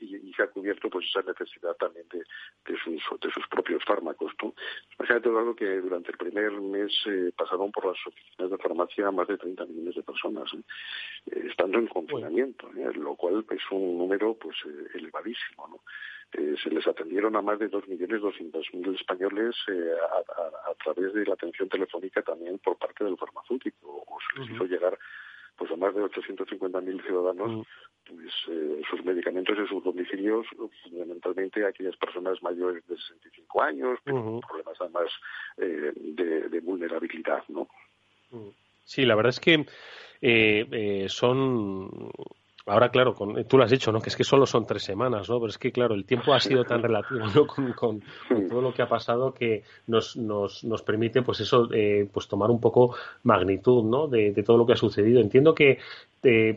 [SPEAKER 7] y, y, se ha cubierto pues esa necesidad también de, de sus de sus propios fármacos ¿no? imagínate que durante el primer mes eh, pasaron por las oficinas de farmacia más de 30 millones de personas, ¿eh? Eh, estando en confinamiento, lo cual es un número pues elevadísimo. ¿no? se les atendieron a más de 2.200.000 españoles a, a, través de la atención telefónica también por parte del farmacéutico, o se les hizo llegar pues a más de 850.000 ciudadanos mm. pues, eh, sus medicamentos en sus domicilios, fundamentalmente a aquellas personas mayores de 65 años, pero problemas además eh, de, de, vulnerabilidad, ¿no?
[SPEAKER 5] Sí, la verdad es que eh, eh son Ahora, claro, tú lo has dicho, ¿no? Que es que solo son tres semanas, ¿no? Pero es que, claro, el tiempo ha sido tan relativo, ¿no? Con, todo lo que ha pasado que nos, nos, nos permite, pues eso, eh, pues tomar un poco magnitud, ¿no? De, de, todo lo que ha sucedido. Entiendo que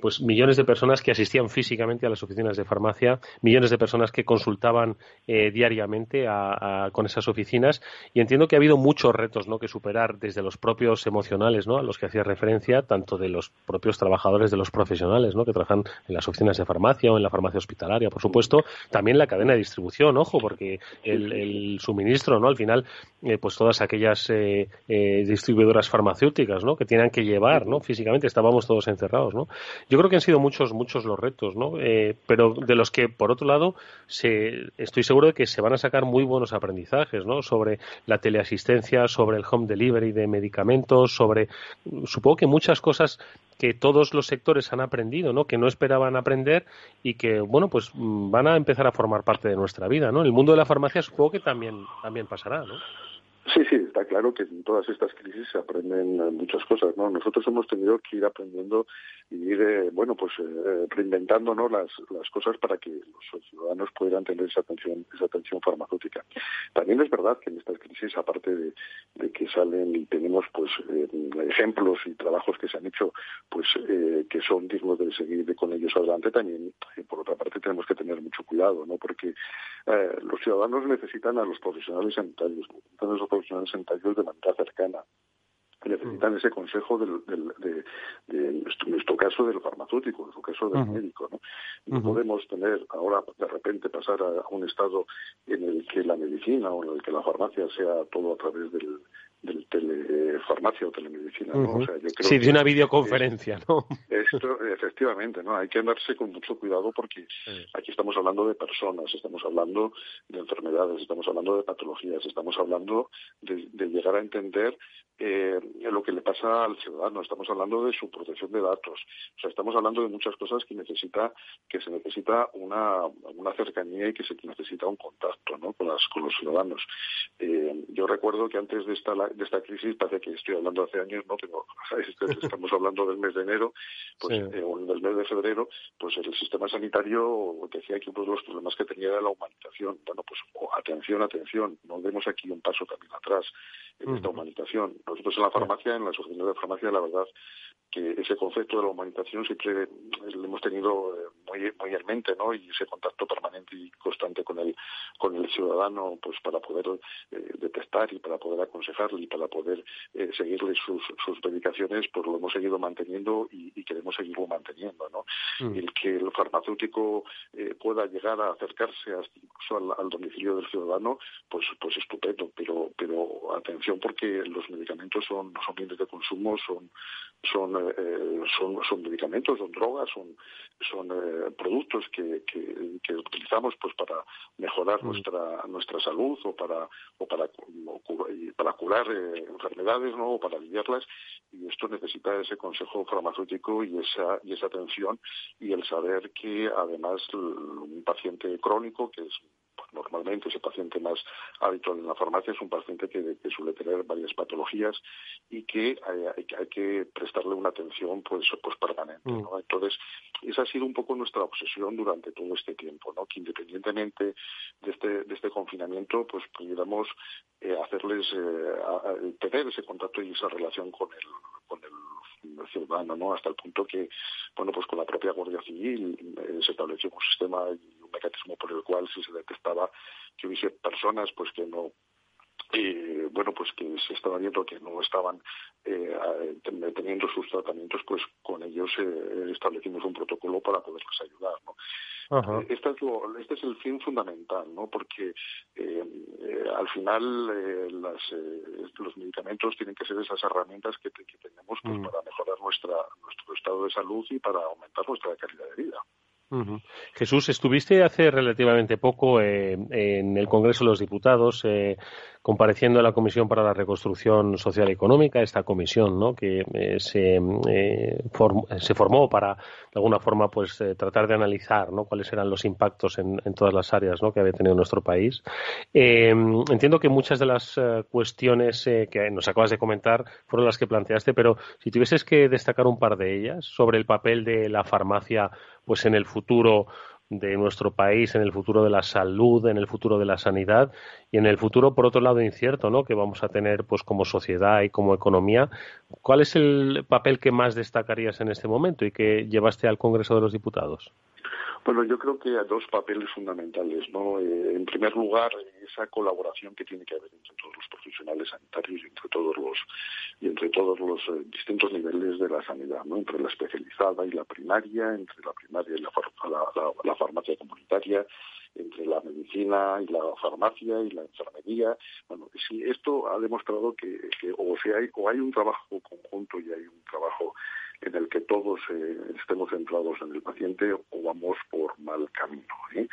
[SPEAKER 5] pues millones de personas que asistían físicamente a las oficinas de farmacia, millones de personas que consultaban eh, diariamente a, con esas oficinas y entiendo que ha habido muchos retos ¿no? que superar desde los propios emocionales ¿no? a los que hacía referencia, tanto de los propios trabajadores, de los profesionales ¿no? que trabajan en las oficinas de farmacia o en la farmacia hospitalaria, por supuesto, también la cadena de distribución, ojo, porque el, el suministro, ¿no? al final, eh, pues todas aquellas eh, eh, distribuidoras farmacéuticas ¿no? que tienen que llevar ¿no? físicamente, estábamos todos encerrados, ¿no? Yo creo que han sido muchos, muchos los retos, ¿no? Eh, pero de los que, por otro lado, se, estoy seguro de que se van a sacar muy buenos aprendizajes, ¿no? Sobre la teleasistencia, sobre el home delivery de medicamentos, sobre, supongo que muchas cosas que todos los sectores han aprendido, ¿no? Que no esperaban aprender y que, bueno, pues van a empezar a formar parte de nuestra vida, ¿no? El mundo de la farmacia supongo que también, también pasará, ¿no?
[SPEAKER 7] Sí, sí, está claro que en todas estas crisis se aprenden muchas cosas, ¿no? Nosotros hemos tenido que ir aprendiendo y ir, eh, bueno, pues eh, reinventándonos las, las cosas para que los ciudadanos puedan tener esa atención, esa atención farmacéutica. También es verdad que en estas crisis, aparte de, que salen y tenemos, pues, eh, ejemplos y trabajos que se han hecho, pues, eh, que son dignos de seguir con ellos adelante, también, eh, por otra parte, tenemos que tener mucho cuidado, ¿no? Porque eh, los ciudadanos necesitan a los profesionales sanitarios, profesionales sanitarios de manera cercana necesitan ese consejo del, del, de, nuestro caso del farmacéutico, en su caso del uh -huh. médico. ¿no? no uh -huh. podemos tener ahora de repente pasar a, un estado en el que la medicina o en el que la farmacia sea todo a través del, del telefarmacia o telemedicina, ¿no? Uh -huh. o sea, yo creo
[SPEAKER 5] sí, de una videoconferencia, ¿no?
[SPEAKER 7] Esto, efectivamente, ¿no? Hay que andarse con mucho cuidado porque sí. aquí estamos hablando de personas, estamos hablando de enfermedades, estamos hablando de patologías, estamos hablando de, de llegar a entender eh, lo que le pasa al ciudadano, estamos hablando de su protección de datos, o sea, estamos hablando de muchas cosas que necesita, que se necesita una, una cercanía y que se necesita un contacto, ¿no? Con, las, con los ciudadanos. Eh, yo recuerdo que antes de esta, de esta crisis, parece que estoy hablando hace años, no tengo, estamos hablando del mes de enero, pues, sí. eh, o del mes de febrero, pues el sistema sanitario decía que uno de los problemas que tenía era la humanización. Bueno, pues oh, atención, atención, no demos aquí un paso también atrás en esta humanización. Nosotros en la farmacia, en las oficinas de farmacia, la verdad que ese concepto de la humanización siempre lo hemos tenido eh, muy muy, muy en mente, ¿no? Y ese contacto permanente y constante con el, con el ciudadano, pues para poder eh, detectar y para poder aconsejarle y para poder eh, seguirle sus, sus medicaciones, pues lo hemos seguido manteniendo y, queremos seguirlo manteniendo, ¿no? Mm. El que el farmacéutico eh, pueda llegar a acercarse hasta incluso al, domicilio del ciudadano, pues, pues estupendo, pero, pero atención porque los medicamentos son, son bienes de consumo, son, son, son, son medicamentos, son drogas, son, son productos que, que, utilizamos pues para mejorar mm. nuestra, nuestra salud o para, o para, para curar eh, enfermedades ¿no? o para aliviarlas y esto necesita ese consejo farmacéutico y esa, y esa atención y el saber que además un paciente crónico que es normalmente ese paciente más habitual en la farmacia es un paciente que, suele tener varias patologías y que hay, que prestarle una atención pues, pues permanente. Mm. Entonces, esa ha sido un poco nuestra obsesión durante todo este tiempo, ¿no? que independientemente de este, de este confinamiento, pues pudiéramos eh, hacerles eh, tener ese contacto y esa relación con el, con el ciudadano, ¿no? Hasta el punto que, bueno, pues con la propia Guardia Civil eh, se estableció un sistema y un mecanismo por el cual si se detectaba que hubiese personas, pues que no eh, bueno, pues que se estaba viendo que no estaban eh, teniendo sus tratamientos, pues con ellos eh, establecimos un protocolo para poderles ayudar, ¿no? Este, es lo, este es el fin fundamental, ¿no? Porque eh, eh, al final eh, las, los medicamentos tienen que ser esas herramientas que, tenemos pues, mm. para mejorar nuestra, nuestro estado de salud y para aumentar nuestra calidad de vida.
[SPEAKER 5] Jesús, estuviste hace relativamente poco eh, en el Congreso de los Diputados eh, compareciendo en la Comisión para la Reconstrucción Social y Económica, esta comisión ¿no? que eh, se, se, formó para, de alguna forma, pues tratar de analizar ¿no? cuáles eran los impactos en, todas las áreas ¿no? que había tenido nuestro país. entiendo que muchas de las cuestiones que nos acabas de comentar fueron las que planteaste, pero si tuvieses que destacar un par de ellas sobre el papel de la farmacia pues en el futuro de nuestro país, en el futuro de la salud, en el futuro de la sanidad y en el futuro, por otro lado, incierto, ¿no? Que vamos a tener, pues, como sociedad y como economía. ¿Cuál es el papel que más destacarías en este momento y que llevaste al Congreso de los Diputados?
[SPEAKER 7] Bueno, yo creo que hay dos papeles fundamentales, ¿no? Eh, en primer lugar, esa colaboración que tiene que haber entre todos los profesionales sanitarios y entre todos los y entre todos los eh, distintos niveles de la sanidad, ¿no? Entre la especializada y la primaria, entre la primaria y la, farmacia comunitaria, entre la medicina y la farmacia y la enfermería. Bueno, si esto ha demostrado que, o sea, hay, o hay un trabajo conjunto y hay un trabajo en el que todos eh, estemos centrados en el paciente o vamos por mal camino. ¿eh?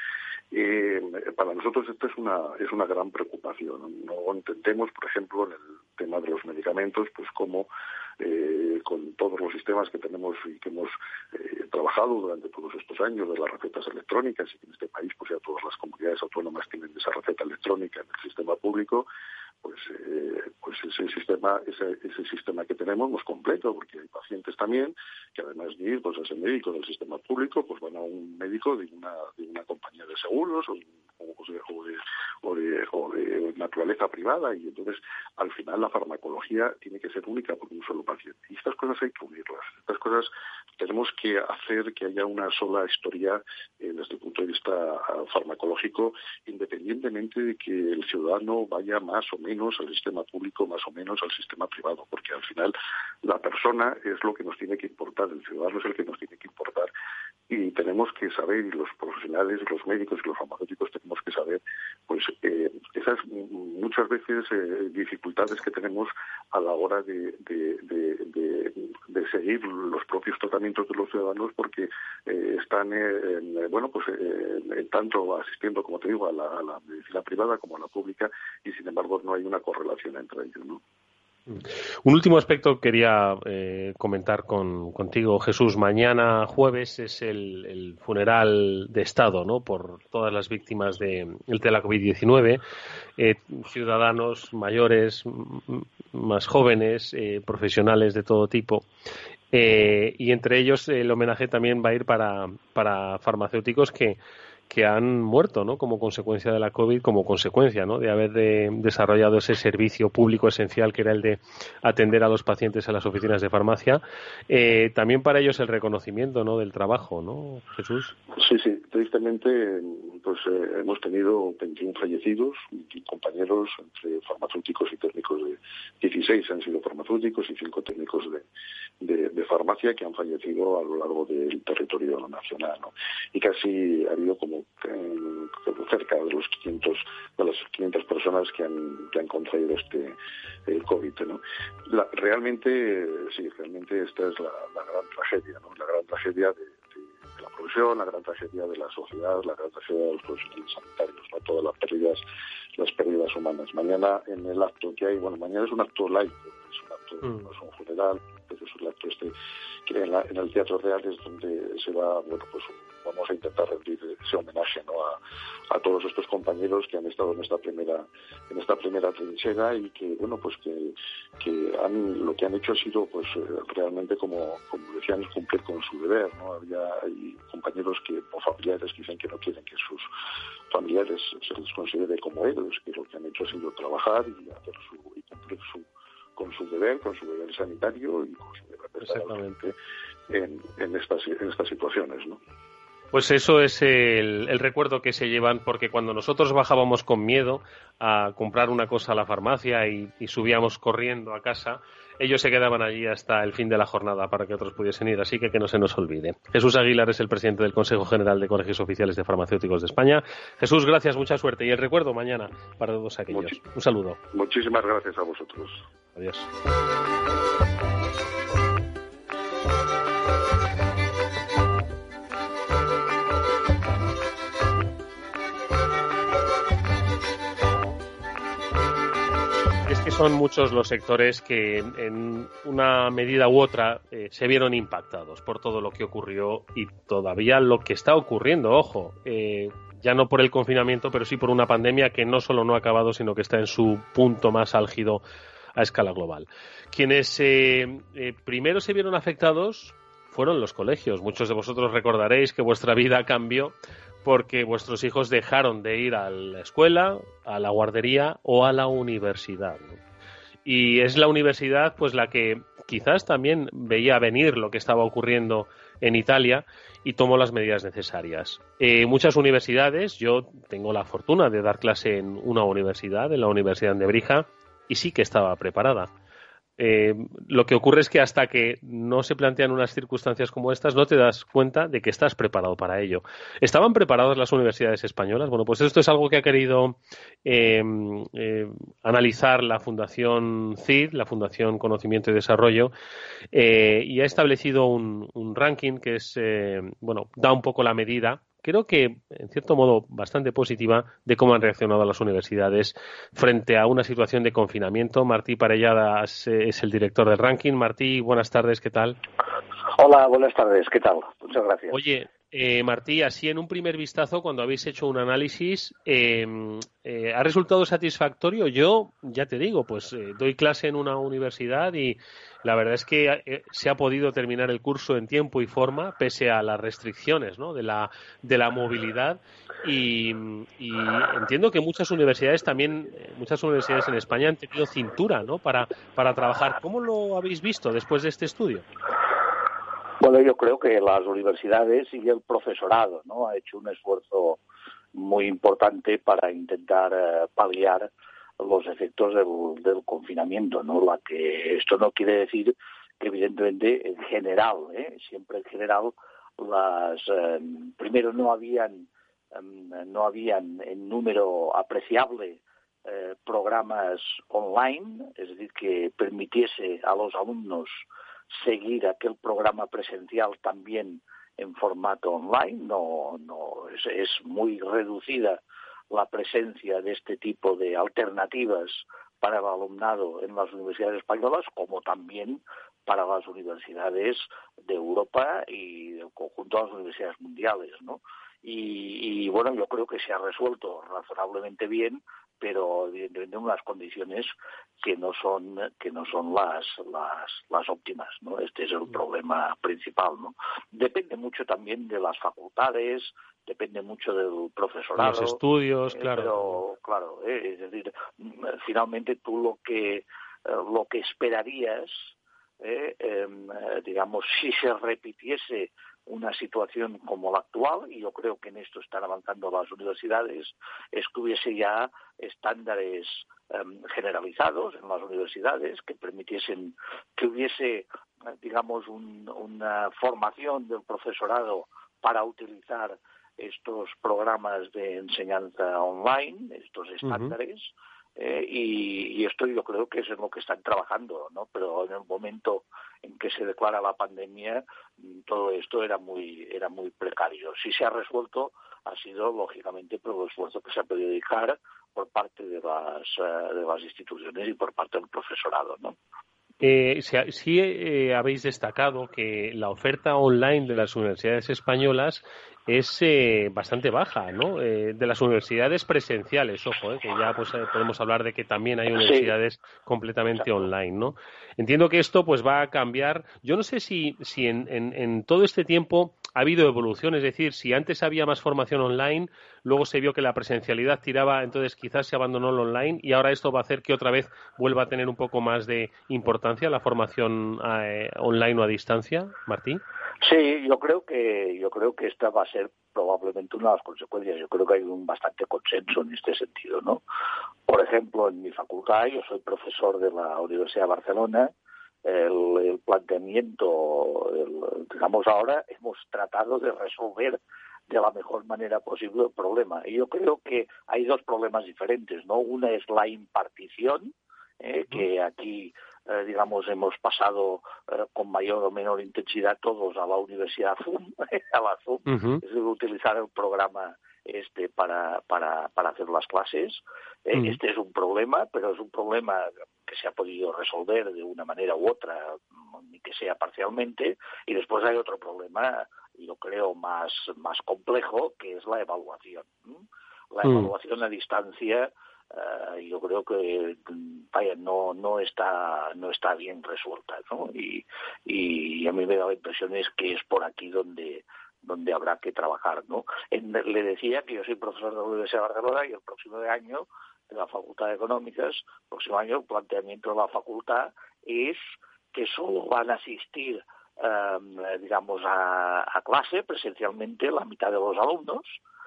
[SPEAKER 7] Eh, para nosotros esto es una es una gran preocupación. No entendemos, por ejemplo, en el tema de los medicamentos, pues cómo con todos los sistemas que tenemos y que hemos trabajado durante todos estos años de las recetas electrónicas y que en este país pues ya todas las comunidades autónomas tienen esa receta electrónica en el sistema público, pues, eh, pues ese sistema, ese, ese sistema que tenemos no es completo, porque hay pacientes también que además de ir pues, a ser médico del sistema público, pues van a un médico de una, de una compañía de seguros o, o, de, o, de, naturaleza privada y entonces al final la farmacología tiene que ser única por un solo paciente. Y estas cosas hay que unirlas. Estas cosas tenemos que hacer que haya una sola historia eh, desde el punto de vista ah, farmacológico, independientemente de que el ciudadano vaya más o menos al sistema público, más o menos al sistema privado, porque al final la persona es lo que nos tiene que importar, el ciudadano es el que nos tiene que importar y tenemos que saber, y los profesionales, los médicos y los farmacéuticos tenemos que saber, pues eh, esas muchas veces eh, dificultades que tenemos a la hora de, seguir los propios tratamientos de los ciudadanos porque eh, están, bueno, pues tanto asistiendo, como te digo, a la, a medicina privada como a la pública y sin embargo no hay una correlación entre ellos, ¿no?
[SPEAKER 5] Un último aspecto quería eh, comentar contigo, Jesús. Mañana jueves es el, funeral de Estado, ¿no? Por todas las víctimas de, de la COVID-19, eh, ciudadanos mayores, más jóvenes, eh, profesionales de todo tipo. y entre ellos el homenaje también va a ir para, para farmacéuticos que, que han muerto, ¿no? Como consecuencia de la COVID, como consecuencia, ¿no? De haber desarrollado ese servicio público esencial que era el de atender a los pacientes en las oficinas de farmacia. Eh, también para ellos el reconocimiento, ¿no? Del trabajo, ¿no? Jesús.
[SPEAKER 7] Sí, sí. Tristemente, pues eh, hemos tenido 21 fallecidos, compañeros entre farmacéuticos y técnicos de 16 han sido farmacéuticos y 5 técnicos de, de, farmacia que han fallecido a lo largo del territorio nacional, ¿no? Y casi ha habido como cerca de los 500 de las 500 personas que han que han contraído este el COVID, ¿no? realmente sí, realmente esta es la, gran tragedia, ¿no? La gran tragedia de, la profesión, la gran tragedia de la sociedad, la gran tragedia de los profesionales sanitarios, ¿no? todas las pérdidas, las pérdidas humanas. Mañana en el acto que hay, bueno, mañana es un acto laico, es un acto, mm. no es un funeral, es un acto este que en, en, el Teatro Real es donde se va, bueno, pues vamos a intentar rendir ese homenaje ¿no? a, todos estos compañeros que han estado en esta primera en esta primera trinchera y que bueno pues que, que han, lo que han hecho ha sido pues eh, realmente como, como decían cumplir con su deber no había hay compañeros que o familiares que dicen que no quieren que sus familiares se les considere como héroes que lo que han hecho ha sido trabajar y hacer su y cumplir su con su deber, con su deber sanitario y con su deber en, en, estas, en estas situaciones, ¿no?
[SPEAKER 5] Pues eso es el, recuerdo que se llevan, porque cuando nosotros bajábamos con miedo a comprar una cosa a la farmacia y, subíamos corriendo a casa, ellos se quedaban allí hasta el fin de la jornada para que otros pudiesen ir, así que que no se nos olvide. Jesús Aguilar es el presidente del Consejo General de Colegios Oficiales de Farmacéuticos de España. Jesús, gracias, mucha suerte y el recuerdo mañana para todos aquellos. Un saludo.
[SPEAKER 7] Muchísimas gracias a vosotros.
[SPEAKER 5] Adiós. Son muchos los sectores que en una medida u otra eh, se vieron impactados por todo lo que ocurrió y todavía lo que está ocurriendo, ojo, eh, ya no por el confinamiento, pero sí por una pandemia que no solo no ha acabado, sino que está en su punto más álgido a escala global. Quienes eh, primero se vieron afectados fueron los colegios. Muchos de vosotros recordaréis que vuestra vida cambió porque vuestros hijos dejaron de ir a la escuela, a la guardería o a la universidad. Y es la universidad pues la que quizás también veía venir lo que estaba ocurriendo en Italia y tomó las medidas necesarias. Eh, muchas universidades, yo tengo la fortuna de dar clase en una universidad, en la Universidad de Brija, y sí que estaba preparada. Eh, lo que ocurre es que hasta que no se plantean unas circunstancias como estas, no te das cuenta de que estás preparado para ello. ¿Estaban preparadas las universidades españolas? Bueno, pues esto es algo que ha querido em, eh, analizar la Fundación CID, la Fundación Conocimiento y Desarrollo, eh, y ha establecido un, un ranking que es, bueno, da un poco la medida creo que, en cierto modo, bastante positiva de cómo han reaccionado las universidades frente a una situación de confinamiento. Martí Parelladas es el director del ranking. Martí, buenas tardes, ¿qué tal?
[SPEAKER 8] Hola, buenas tardes, ¿qué tal? Muchas gracias.
[SPEAKER 5] Oye, eh, Martí, así en un primer vistazo, cuando habéis hecho un análisis, em, eh, ¿ha resultado satisfactorio? Yo, ya te digo, pues eh, doy clase en una universidad y la verdad es que eh, se ha podido terminar el curso en tiempo y forma pese a las restricciones ¿no? de, la, de la movilidad y, entiendo que muchas universidades también, eh, muchas universidades en España han tenido cintura ¿no? para, para trabajar. ¿Cómo lo habéis visto después de este estudio?
[SPEAKER 8] Bueno, yo creo que las universidades y el profesorado ¿no? ha hecho un esfuerzo muy importante para intentar eh, paliar los efectos del, confinamiento, ¿no? La que esto no quiere decir que evidentemente en general, ¿eh? siempre en general, las eh, primero no habían em, no habían en número apreciable eh, programas online, es decir, que permitiese a los alumnos seguir aquel programa presencial también en formato online. No, no es, muy reducida la presencia de este tipo de alternativas para el alumnado en las universidades españolas, como también para las universidades de Europa y del conjunto de las universidades mundiales, ¿no? Y, bueno, yo creo que se ha resuelto razonablemente bien, pero evidentemente en unas condiciones que no son que no son las las, las óptimas no este es el problema principal no depende mucho también de las facultades depende mucho del profesorado
[SPEAKER 5] los estudios
[SPEAKER 8] eh,
[SPEAKER 5] claro.
[SPEAKER 8] pero claro eh, es decir finalmente tú lo que eh, lo que esperarías em, digamos si se repitiese una situación como la actual, y yo creo que en esto están avanzando las universidades, es que hubiese ya estándares em, generalizados en las universidades que permitiesen que hubiese, digamos, una formación del profesorado para utilizar estos programas de enseñanza online, estos estándares, eh, y, esto yo creo que es en lo que están trabajando, ¿no? Pero en el momento en que se declara la pandemia, mm, todo esto era muy, era muy precario. Si se ha resuelto, ha sido lógicamente por el esfuerzo que se ha podido dedicar por parte de las, eh, de las instituciones y por parte del profesorado, ¿no?
[SPEAKER 5] Eh, sí eh, habéis destacado que la oferta online de las universidades españolas es eh, bastante baja, ¿no? Eh, de las universidades presenciales, ojo, eh, que ya pues podemos hablar de que también hay universidades completamente online, ¿no? Entiendo que esto pues va a cambiar. Yo no sé si, si en, en, todo este tiempo ha habido evolución, es decir, si antes había más formación online, luego se vio que la presencialidad tiraba, entonces quizás se abandonó el online y ahora esto va a hacer que otra vez vuelva a tener un poco más de importancia la formación online o a distancia, Martín.
[SPEAKER 8] Sí, yo creo que yo creo que esta va a ser probablemente una de las consecuencias. Yo creo que hay un bastante consenso en este sentido, ¿no? Por ejemplo, en mi facultad, yo soy profesor de la Universidad de Barcelona. El, planteamiento, digamos ahora, hemos tratado de resolver de la mejor manera posible el problema. Y yo creo que hay dos problemas diferentes, ¿no? Una es la impartición, eh, que aquí eh, digamos, hemos pasado eh, con mayor o menor intensidad todos a la Universidad Zoom, a la Zoom, es decir, utilizar el programa este para, para, para hacer las clases. Eh, este es un problema, pero es un problema que se ha podido resolver de una manera u otra, ni que sea parcialmente. Y después hay otro problema, yo creo, más, más complejo, que es la evaluación. La evaluación a distancia eh, yo creo que vaya no no está no está bien resuelta ¿no? y, y a mí me da la impresión es que es por aquí donde donde habrá que trabajar no le decía que yo soy profesor de la Universidad de Barcelona y el próximo año de la Facultad de Económicas el próximo año el planteamiento de la facultad es que solo van a asistir em, digamos a, clase presencialmente la mitad de los alumnos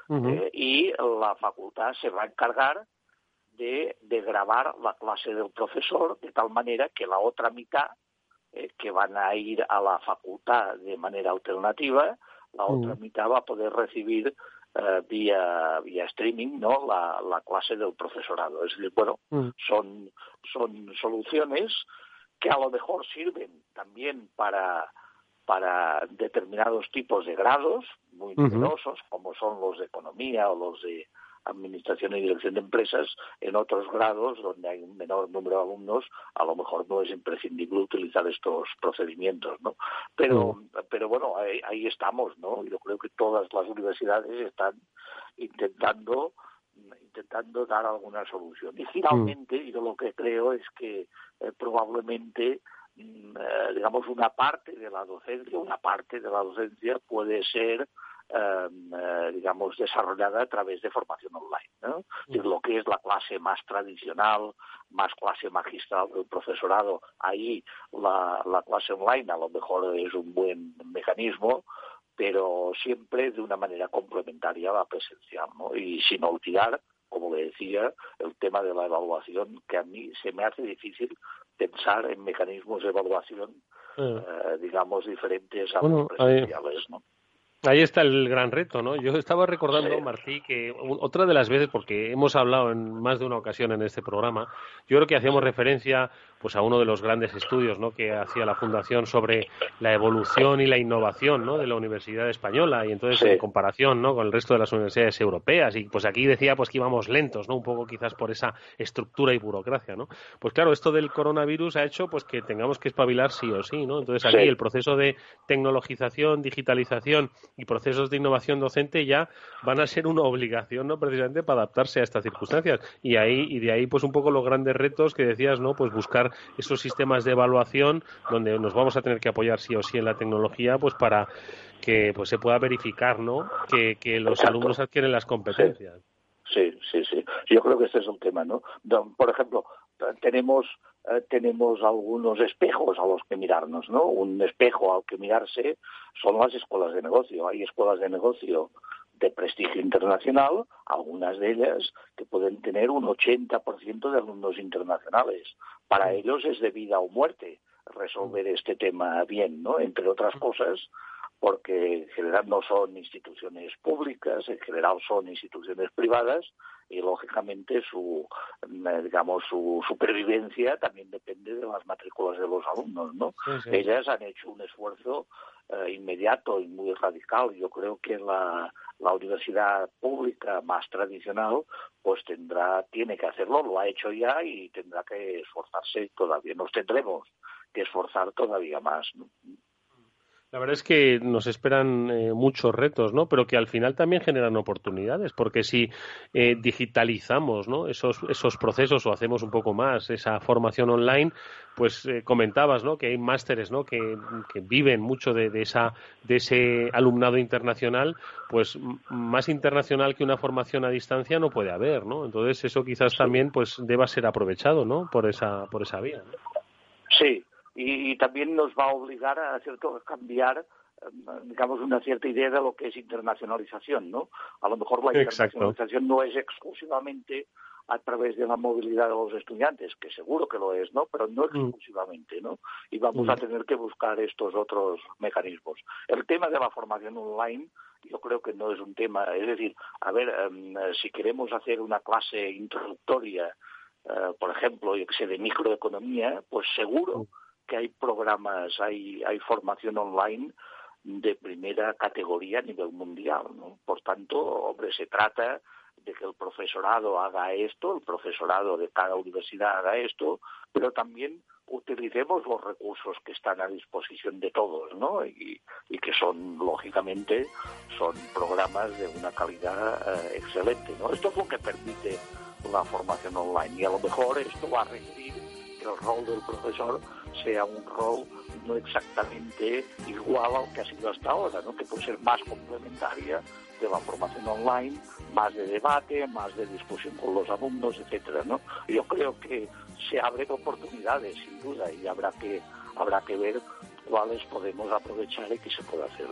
[SPEAKER 8] eh, y la facultad se va a encargar de, grabar la clase del profesor de tal manera que la otra mitad, eh, que van a ir a la facultad de manera alternativa, la otra mitad va a poder recibir eh, vía, vía streaming ¿no? La, la, clase del profesorado. Es decir, bueno, son, son soluciones que a lo mejor sirven también para, para determinados tipos de grados muy numerosos, como son los de economía o los de administración y dirección de empresas, en otros grados donde hay un menor número de alumnos, a lo mejor no es imprescindible utilizar estos procedimientos, ¿no? Pero, mm. pero bueno, ahí, estamos, ¿no? Yo creo que todas las universidades están intentando intentando dar alguna solución. Y finalmente, mm. yo lo que creo es que eh, probablemente mm, eh, digamos una parte de la docencia, una parte de la docencia puede ser eh, digamos, desarrollada a través de formación online. ¿no? lo que es la clase más tradicional, más clase magistral del profesorado, ahí la, la clase online a lo mejor es un buen mecanismo, pero siempre de una manera complementaria a la presencial, ¿no? Y sin olvidar, como le decía, el tema de la evaluación, que a mí se me hace difícil pensar en mecanismos de evaluación, eh, digamos, diferentes a los presenciales, ¿no?
[SPEAKER 5] Ahí está el gran reto, ¿no? Yo estaba recordando, Martí, que otra de las veces, porque hemos hablado en más de una ocasión en este programa, yo creo que hacíamos referencia pues a uno de los grandes estudios ¿no? que hacía la Fundación sobre la evolución y la innovación ¿no? de la Universidad Española y entonces en comparación ¿no? con el resto de las universidades europeas y pues aquí decía pues que íbamos lentos, ¿no? un poco quizás por esa estructura y burocracia. ¿no? Pues claro, esto del coronavirus ha hecho pues que tengamos que espabilar sí o sí. ¿no? Entonces aquí el proceso de tecnologización, digitalización y procesos de innovación docente ya van a ser una obligación, ¿no? Precisamente para adaptarse a estas circunstancias. Y ahí, y de ahí, pues un poco los grandes retos que decías, ¿no? Pues buscar esos sistemas de evaluación donde nos vamos a tener que apoyar sí o sí en la tecnología, pues para que pues se pueda verificar, ¿no? Que, que los alumnos adquieren las competencias.
[SPEAKER 8] Sí, sí, sí. Yo creo que este es un tema, ¿no? Por ejemplo, tenemos eh, tenemos algunos espejos a los que mirarnos, ¿no? Un espejo al que mirarse son las escuelas de negocio. Hay escuelas de negocio de prestigio internacional, algunas de ellas que pueden tener un 80% de alumnos internacionales. Para ellos es de vida o muerte resolver este tema bien, ¿no? Entre otras cosas, porque en general no son instituciones públicas, en general son instituciones privadas y lógicamente su eh, digamos su supervivencia también depende de las matrículas de los alumnos no ellas han hecho un esfuerzo eh, inmediato y muy radical yo creo que la la universidad pública más tradicional pues tendrá tiene que hacerlo lo ha hecho ya y tendrá que esforzarse todavía nos tendremos que esforzar todavía más.
[SPEAKER 5] La verdad es que nos esperan eh, muchos retos, ¿no? Pero que al final también generan oportunidades, porque si eh, digitalizamos, ¿no? Esos, esos procesos o hacemos un poco más esa formación online, pues eh, comentabas, ¿no? Que hay másteres, ¿no? Que, viven mucho de, esa de ese alumnado internacional, pues más internacional que una formación a distancia no puede haber, ¿no? Entonces eso quizás también pues deba ser aprovechado, ¿no? Por esa por esa vía.
[SPEAKER 8] Sí, y, también nos va a obligar a, cierto, cambiar eh, digamos, una cierta idea de lo que es internacionalización, ¿no? A lo mejor la internacionalización no es exclusivamente a través de la movilidad de los estudiantes, que seguro que lo es, ¿no? Pero no mm. exclusivamente, ¿no? Y vamos a mm. tener que buscar estos otros mecanismos. El tema de la formación online, yo creo que no es un tema, es decir, a ver, em, si queremos hacer una clase introductoria, eh, por ejemplo, yo que sé, de microeconomía, pues seguro mm que hay programas, hay, hay formación online de primera categoría a nivel mundial. ¿no? Por tanto, hombre, se trata de que el profesorado haga esto, el profesorado de cada universidad haga esto, pero también utilicemos los recursos que están a disposición de todos, ¿no? Y, que son, lógicamente, son programas de una calidad eh, excelente, ¿no? Esto es lo que permite una formación online y a lo mejor esto va a requerir que el rol del profesor sea un rol no exactamente igual al que ha sido hasta ahora, ¿no? que puede ser más complementaria de la formación online, más de debate, más de discusión con los alumnos, etcétera, ¿no? Yo creo que se abren oportunidades, sin duda, y habrá que habrá que ver cuáles podemos aprovechar y qué se puede hacer.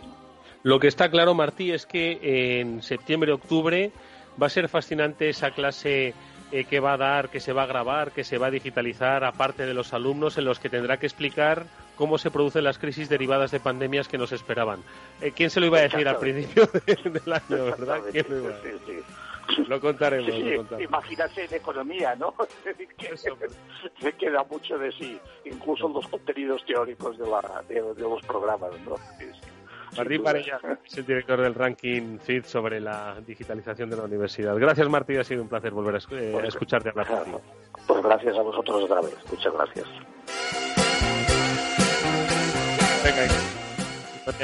[SPEAKER 5] Lo que está claro, Martí, es que en septiembre-octubre va a ser fascinante esa clase eh, que va a dar, que se va a grabar, que se va a digitalizar, aparte de los alumnos, en los que tendrá que explicar cómo se producen las crisis derivadas de pandemias que nos esperaban. Eh, ¿Quién se lo iba a decir al principio del año, verdad? ¿Quién lo, iba a decir? lo contaremos.
[SPEAKER 8] Imagínate en economía, ¿no? se queda mucho de sí, incluso los contenidos teóricos de, la, de, los programas, ¿no?
[SPEAKER 5] Martín Parella es el director del ranking CID sobre la digitalización de la universidad. Gracias, Martín. Ha sido un placer volver a, eh, pues, escucharte hablar contigo.
[SPEAKER 8] Pues gracias a vosotros otra vez. Muchas gracias.
[SPEAKER 5] Venga,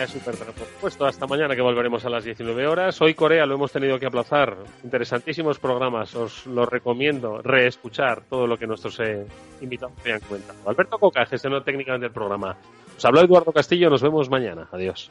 [SPEAKER 5] super, por supuesto, hasta mañana que volveremos a las 19 horas. Hoy Corea lo hemos tenido que aplazar. Interesantísimos programas, os lo recomiendo reescuchar todo lo que nuestros eh, invitados hayan comentado. Alberto Coca, gestionó técnicamente el programa. Os habló Eduardo Castillo, nos vemos mañana. Adiós.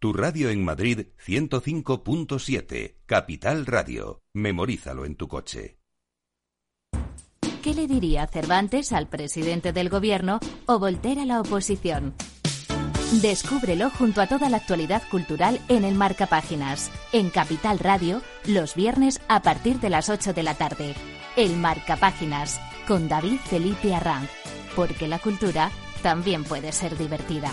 [SPEAKER 4] Tu radio en Madrid 105.7, Capital Radio. Memorízalo en tu coche.
[SPEAKER 9] ¿Qué le diría Cervantes al presidente del gobierno o Voltaire a la oposición? Descúbrelo junto a toda la actualidad cultural en el Marca Páginas, en Capital Radio, los viernes a partir de las 8 de la tarde. El Marca Páginas, con David Felipe Arranz, porque la cultura también puede ser divertida.